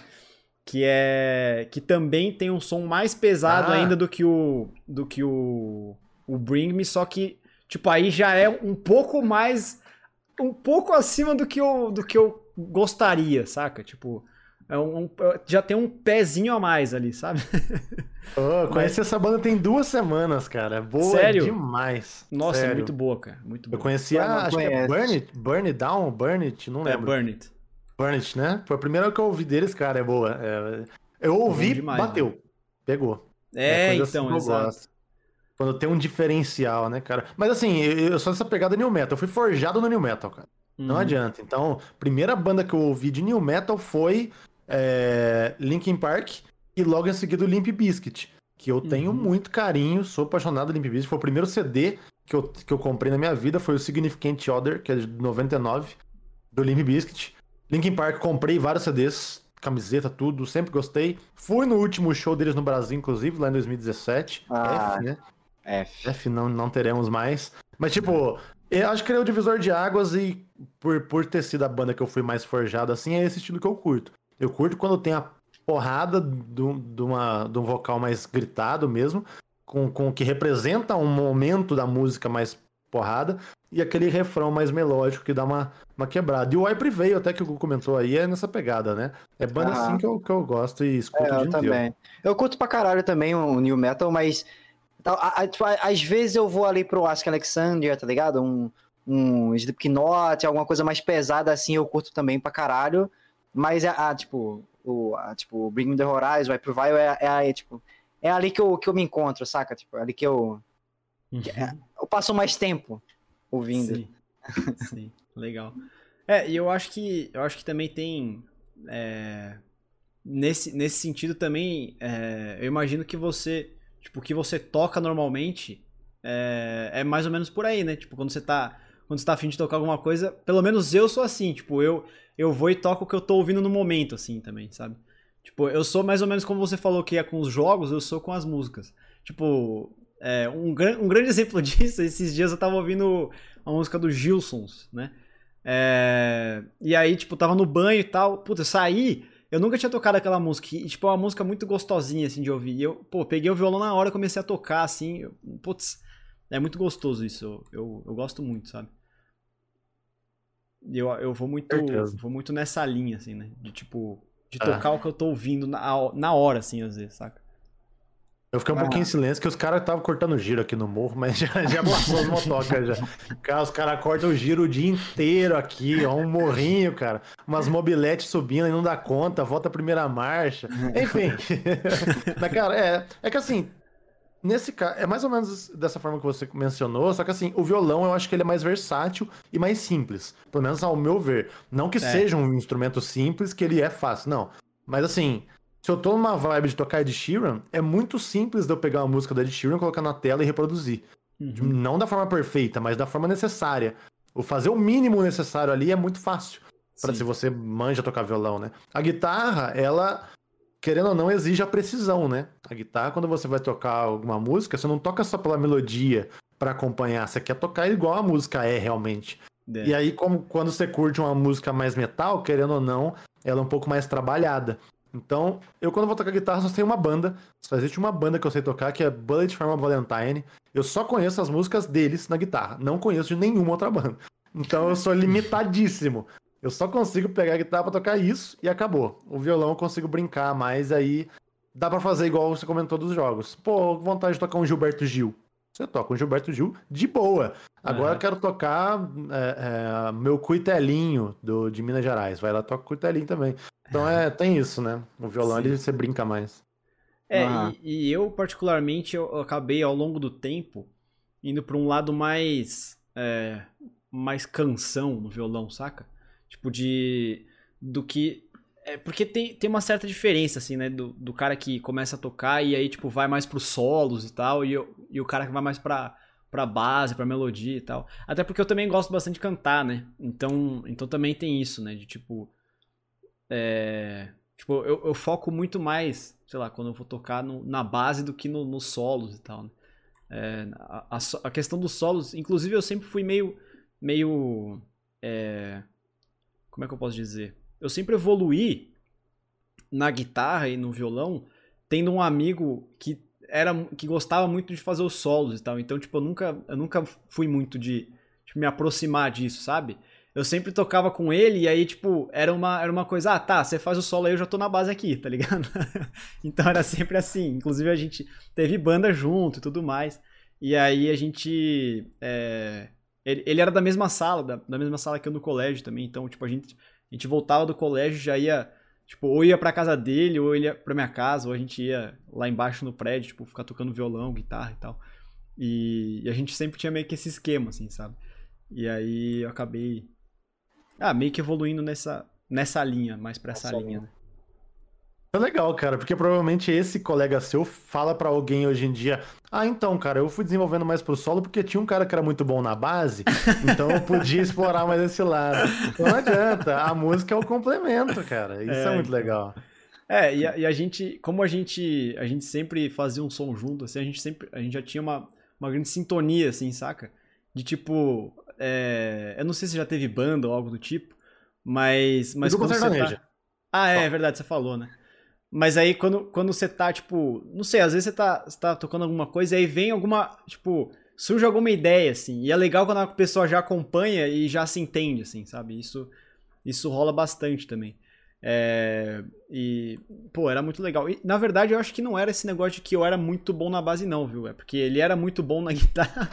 que é que também tem um som mais pesado Ah. ainda do que o do que o o Bring Me, só que tipo aí já é um pouco mais um pouco acima do que eu do que eu gostaria, saca? Tipo, é um, um- já tem um pezinho a mais ali, sabe? Eu conheci essa banda tem duas semanas, cara. Boa Sério? demais. Nossa, é Sério. muito boa, cara, muito Eu boa. conheci Eu a, não acho que é. Burn It, Burn It Down, Burn It, não É, lembro. Burn It. Burn It, né? Foi a primeira que eu ouvi deles, cara, é boa. É, eu ouvi, demais, bateu. Pegou. É, coisa assim então, eu exato. gosto. Quando tem um diferencial, né, cara? Mas assim, eu sou dessa pegada New Metal. Eu fui forjado no New Metal, cara. Não Uhum. adianta. Então, primeira banda que eu ouvi de New Metal foi é, Linkin Park e logo em seguida o Limp Bizkit. Que eu tenho Uhum. muito carinho, sou apaixonado do Limp Bizkit. Foi o primeiro CD que eu, que eu comprei na minha vida, foi o Significant Other, que é de 99, do Limp Bizkit. Linkin Park, comprei vários CDs, camiseta, tudo, sempre gostei. Fui no último show deles no Brasil, inclusive, lá em 2017. Ah. F, né? F. F não, não teremos mais. Mas, tipo, eu acho que ele é o divisor de águas e por, por ter sido a banda que eu fui mais forjado, assim, é esse estilo que eu curto. Eu curto quando tem a porrada do- de, uma, de um vocal mais gritado mesmo, com, com que representa um momento da música mais porrada, e aquele refrão mais melódico que dá uma, uma quebrada. E o Hype veio, até que o Gu comentou aí, é nessa pegada, né? É banda Aham. assim que eu, que eu gosto e escuto É, eu inteiro. também. Eu curto pra caralho também o New Metal, mas a- a- tipo, a- às vezes eu vou ali pro Ask Alexandria, tá ligado? Um, um Slipknot, alguma coisa mais pesada assim, eu curto também pra caralho. Mas a, a, tipo, o a, tipo, Bring Me The Horizon, Vai Pro Vile é, é, é, tipo, é ali que eu, que eu me encontro, saca? Tipo, é ali que eu, que- é- eu passo mais tempo ouvindo. Sim, sim, legal. É, e eu acho que eu acho que também tem é, nesse, nesse sentido também é, eu imagino que você tipo o que você toca normalmente é, é mais ou menos por aí, né? Tipo quando você tá quando você tá afim de tocar alguma coisa, pelo menos eu sou assim, tipo eu eu vou e toco o que eu tô ouvindo no momento, assim também, sabe? Tipo eu sou mais ou menos como você falou que é com os jogos, eu sou com as músicas. Tipo é, um, um grande exemplo disso, esses dias eu tava ouvindo a música do Gilsons, né? É, e aí, tipo, tava no banho e tal. Puta, eu saí, eu nunca tinha tocado aquela música. E, tipo, é uma música muito gostosinha, assim, de ouvir. E eu, pô, peguei o violão na hora, comecei a tocar, assim. eu- putz, é muito gostoso isso. Eu, eu, eu gosto muito, sabe? Eu, eu vou muito, Certeza. vou muito nessa linha, assim, né? De, tipo, de É. tocar o que eu tô ouvindo na, na hora, assim, às vezes, saca? Eu fiquei um Ah. pouquinho em silêncio, que os caras estavam cortando giro aqui no morro, mas já, já passou as motocas já. Cara, os caras cortam o giro o dia inteiro aqui, ó, um morrinho, cara. Umas mobiletes subindo e não dá conta, volta a primeira marcha. Enfim. mas, cara, é, é que assim, nesse caso, é mais ou menos dessa forma que você mencionou, só que assim, o violão eu acho que ele é mais versátil e mais simples. Pelo menos ao meu ver. Não que seja um instrumento simples, que ele é fácil, não. Mas assim, se eu tô numa vibe de tocar Ed Sheeran, é muito simples de eu pegar uma música do Ed Sheeran, colocar na tela e reproduzir. Uhum. Não da forma perfeita, mas da forma necessária. O fazer o mínimo necessário ali é muito fácil. Pra Sim. se você manja tocar violão, né? A guitarra, ela, querendo ou não, exige a precisão, né? A guitarra, quando você vai tocar alguma música, você não toca só pela melodia pra acompanhar, você quer tocar igual a música é realmente. É. E aí, como quando você curte uma música mais metal, querendo ou não, ela é um pouco mais trabalhada. Então, eu quando vou tocar guitarra só tenho uma banda. Só existe uma banda que eu sei tocar, que é Bullet for Valentine. Eu só conheço as músicas deles na guitarra. Não conheço de nenhuma outra banda. Então eu sou limitadíssimo. Eu só consigo pegar a guitarra pra tocar isso e acabou. O violão eu consigo brincar, mas aí dá para fazer igual você comentou dos jogos. Pô, vontade de tocar um Gilberto Gil. Você toca um Gilberto Gil de boa. Agora eu quero tocar é, é, meu cuitelinho do, de Minas Gerais. Vai lá, toca cuitelinho também. Então é, tem isso, né? O violão ali você brinca mais. É, ah. e, e, eu particularmente eu acabei ao longo do tempo indo para um lado mais é, mais canção no violão, saca? Tipo de do que é porque tem, tem uma certa diferença, assim, né? Do, do cara que começa a tocar e aí, tipo, vai mais pros solos e tal, e, eu, e o cara que vai mais pra, pra base, pra melodia e tal. Até porque eu também gosto bastante de cantar, né? Então, então também tem isso, né? De tipo. É, tipo, eu, eu foco muito mais, sei lá, quando eu vou tocar no, na base do que no, nos solos e tal, né? É, a, a, a, questão dos solos, inclusive eu sempre fui meio. meio. É, como é que eu posso dizer? eu sempre evoluí na guitarra e no violão, tendo um amigo que era que gostava muito de fazer os solos e tal. Então, tipo, eu nunca, eu nunca fui muito de tipo, me aproximar disso, sabe? Eu sempre tocava com ele e aí, tipo, era uma, era uma coisa, ah, tá, você faz o solo aí, eu já tô na base aqui, tá ligado? então era sempre assim. Inclusive a gente teve banda junto e tudo mais. E aí a gente. É... Ele, ele, era da mesma sala, da, da mesma sala que eu no colégio também. Então, tipo, a gente a gente voltava do colégio já ia, tipo, ou ia pra casa dele, ou ele ia pra minha casa, ou a gente ia lá embaixo no prédio, tipo, ficar tocando violão, guitarra e tal. E, e a gente sempre tinha meio que esse esquema, assim, sabe? E aí eu acabei, ah, meio que evoluindo nessa, nessa linha, mais pra essa linha, né? É legal, cara, porque provavelmente esse colega seu fala para alguém hoje em dia: Ah, então, cara, eu fui desenvolvendo mais pro solo porque tinha um cara que era muito bom na base, então eu podia explorar mais esse lado. Então não adianta, a música é o complemento, cara. Isso é, é muito legal. É, e a, e a, gente, como a gente, a gente sempre fazia um som junto, assim, a gente sempre, a gente já tinha uma, uma grande sintonia, assim, saca? De tipo, é, eu não sei se já teve banda ou algo do tipo, mas, mas quando você tá... Ah, é, é verdade, você falou, né? Mas aí quando, quando você tá, tipo, não sei, às vezes você tá, você tá tocando alguma coisa e aí vem alguma, tipo, surge alguma ideia, assim. E é legal quando a pessoa já acompanha e já se entende, assim, sabe? Isso, isso rola bastante também. É, e, pô, era muito legal. E, na verdade, eu acho que não era esse negócio de que eu era muito bom na base, não, viu? É porque ele era muito bom na guitarra.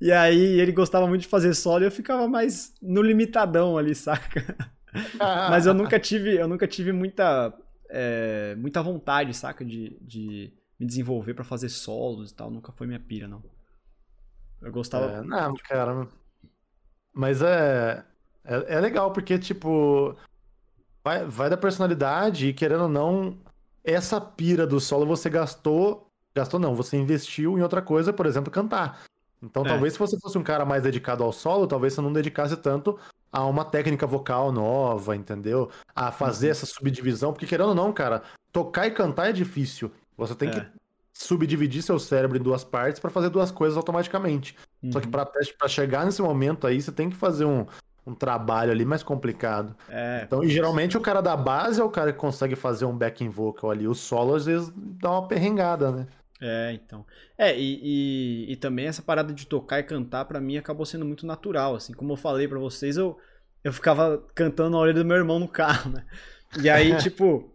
e aí ele gostava muito de fazer solo e eu ficava mais no limitadão ali, saca? Mas eu nunca tive, eu nunca tive muita é, muita vontade, saca? De, de me desenvolver para fazer solos e tal. Nunca foi minha pira, não. Eu gostava. É, não, cara. Mas é, é. É legal, porque, tipo. Vai, vai da personalidade e, querendo ou não, essa pira do solo você gastou. Gastou não, você investiu em outra coisa, por exemplo, cantar. Então, é. talvez se você fosse um cara mais dedicado ao solo, talvez você não dedicasse tanto a uma técnica vocal nova, entendeu? A fazer uhum. essa subdivisão, porque querendo ou não, cara, tocar e cantar é difícil. Você tem é. que subdividir seu cérebro em duas partes para fazer duas coisas automaticamente. Uhum. Só que uhum. para chegar nesse momento aí, você tem que fazer um, um trabalho ali mais complicado. É, então, e geralmente o cara da base é o cara que consegue fazer um backing vocal ali. O solo às vezes dá uma perrengada, né? É, então. É, e, e, e, também essa parada de tocar e cantar, para mim, acabou sendo muito natural, assim. Como eu falei para vocês, eu, eu ficava cantando na orelha do meu irmão no carro, né? E aí, tipo,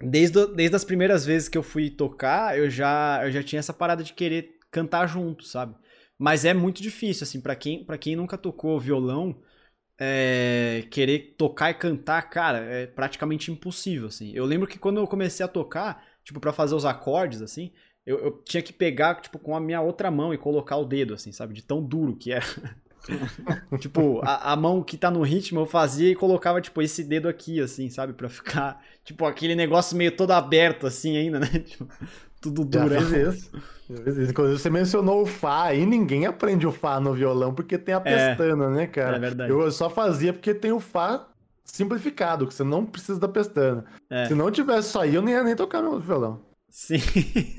desde, desde as primeiras vezes que eu fui tocar, eu já, eu já tinha essa parada de querer cantar junto, sabe? Mas é muito difícil, assim, para quem, pra quem nunca tocou violão, é, querer tocar e cantar, cara, é praticamente impossível, assim. Eu lembro que quando eu comecei a tocar, tipo, para fazer os acordes, assim, eu, eu, tinha que pegar, tipo, com a minha outra mão e colocar o dedo, assim, sabe? De tão duro que era. tipo, a, a, mão que tá no ritmo eu fazia e colocava, tipo, esse dedo aqui, assim, sabe? Pra ficar, tipo, aquele negócio meio todo aberto, assim, ainda, né? Tipo, tudo duro. Já fiz isso. Inclusive, você mencionou o Fá, e ninguém aprende o Fá no violão porque tem a é. pestana, é, né, cara? É verdade. Eu só fazia porque tem o Fá simplificado, que você não precisa da pestana. É. Se não tivesse só aí, eu nem ia nem tocar no violão. Sim.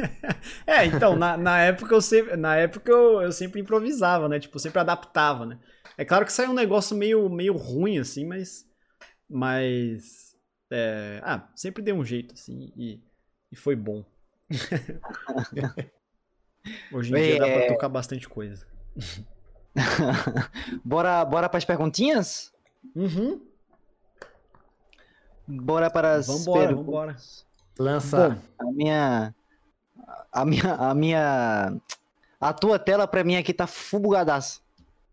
é, então, na, na época, eu sempre, na época eu, eu sempre improvisava, né? Tipo, sempre adaptava, né? É claro que saiu um negócio meio, meio ruim, assim, mas. Mas. é, ah, sempre deu um jeito, assim, e, e foi bom. Hoje em dia dá pra É. tocar bastante coisa. bora, bora para as perguntinhas? Uhum. Bora para as Vambora, perguntas. vambora. Lança. Bom, A minha. A minha. A minha. A tua tela pra mim aqui tá fubugadaça.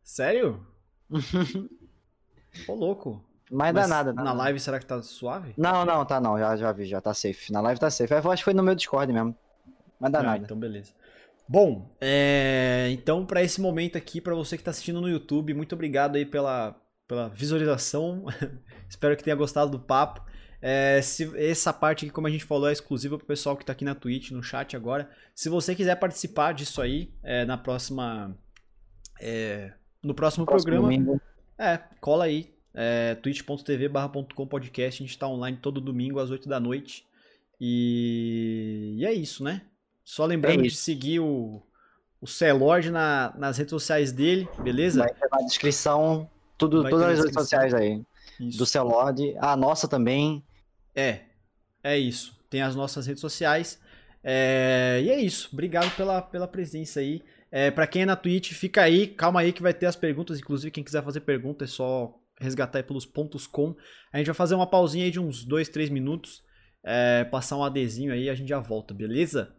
sério? Ô, louco. Mas, dá Mas nada. dá Na nada. live será que tá suave? Não, não, tá não. Já, já vi, já tá safe. Na live tá safe. Eu acho que foi no meu Discord mesmo. Mas dá Ah, nada. Então, beleza. Bom, é, então para esse momento aqui, para você que está assistindo no YouTube, muito obrigado aí pela, pela visualização. Espero que tenha gostado do papo. É, se, essa parte aqui, como a gente falou, é exclusiva para o pessoal que está aqui na Twitch, no chat agora. Se você quiser participar disso aí, é, na próxima, é, no próximo, Próximo programa, domingo. é, cola aí. É, twitch.tv barra.com podcast. A gente tá online todo domingo às 8 da noite. E, e é isso, né? Só lembrando É de seguir o, o Celord na, nas redes sociais dele, beleza? Vai ter na descrição. Tudo, Vai todas as redes sociais aí. Isso. Do Celord. A nossa também. É, é isso. Tem as nossas redes sociais. É, e é isso. Obrigado pela, pela presença aí. É, para quem é na Twitch, fica aí. Calma aí que vai ter as perguntas. Inclusive, quem quiser fazer pergunta é só resgatar aí pelos pontos com. A gente vai fazer uma pausinha aí de uns 2, 3 minutos. é, passar um adesinho aí e a gente já volta, beleza?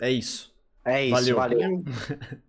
É isso. É isso. Valeu. valeu.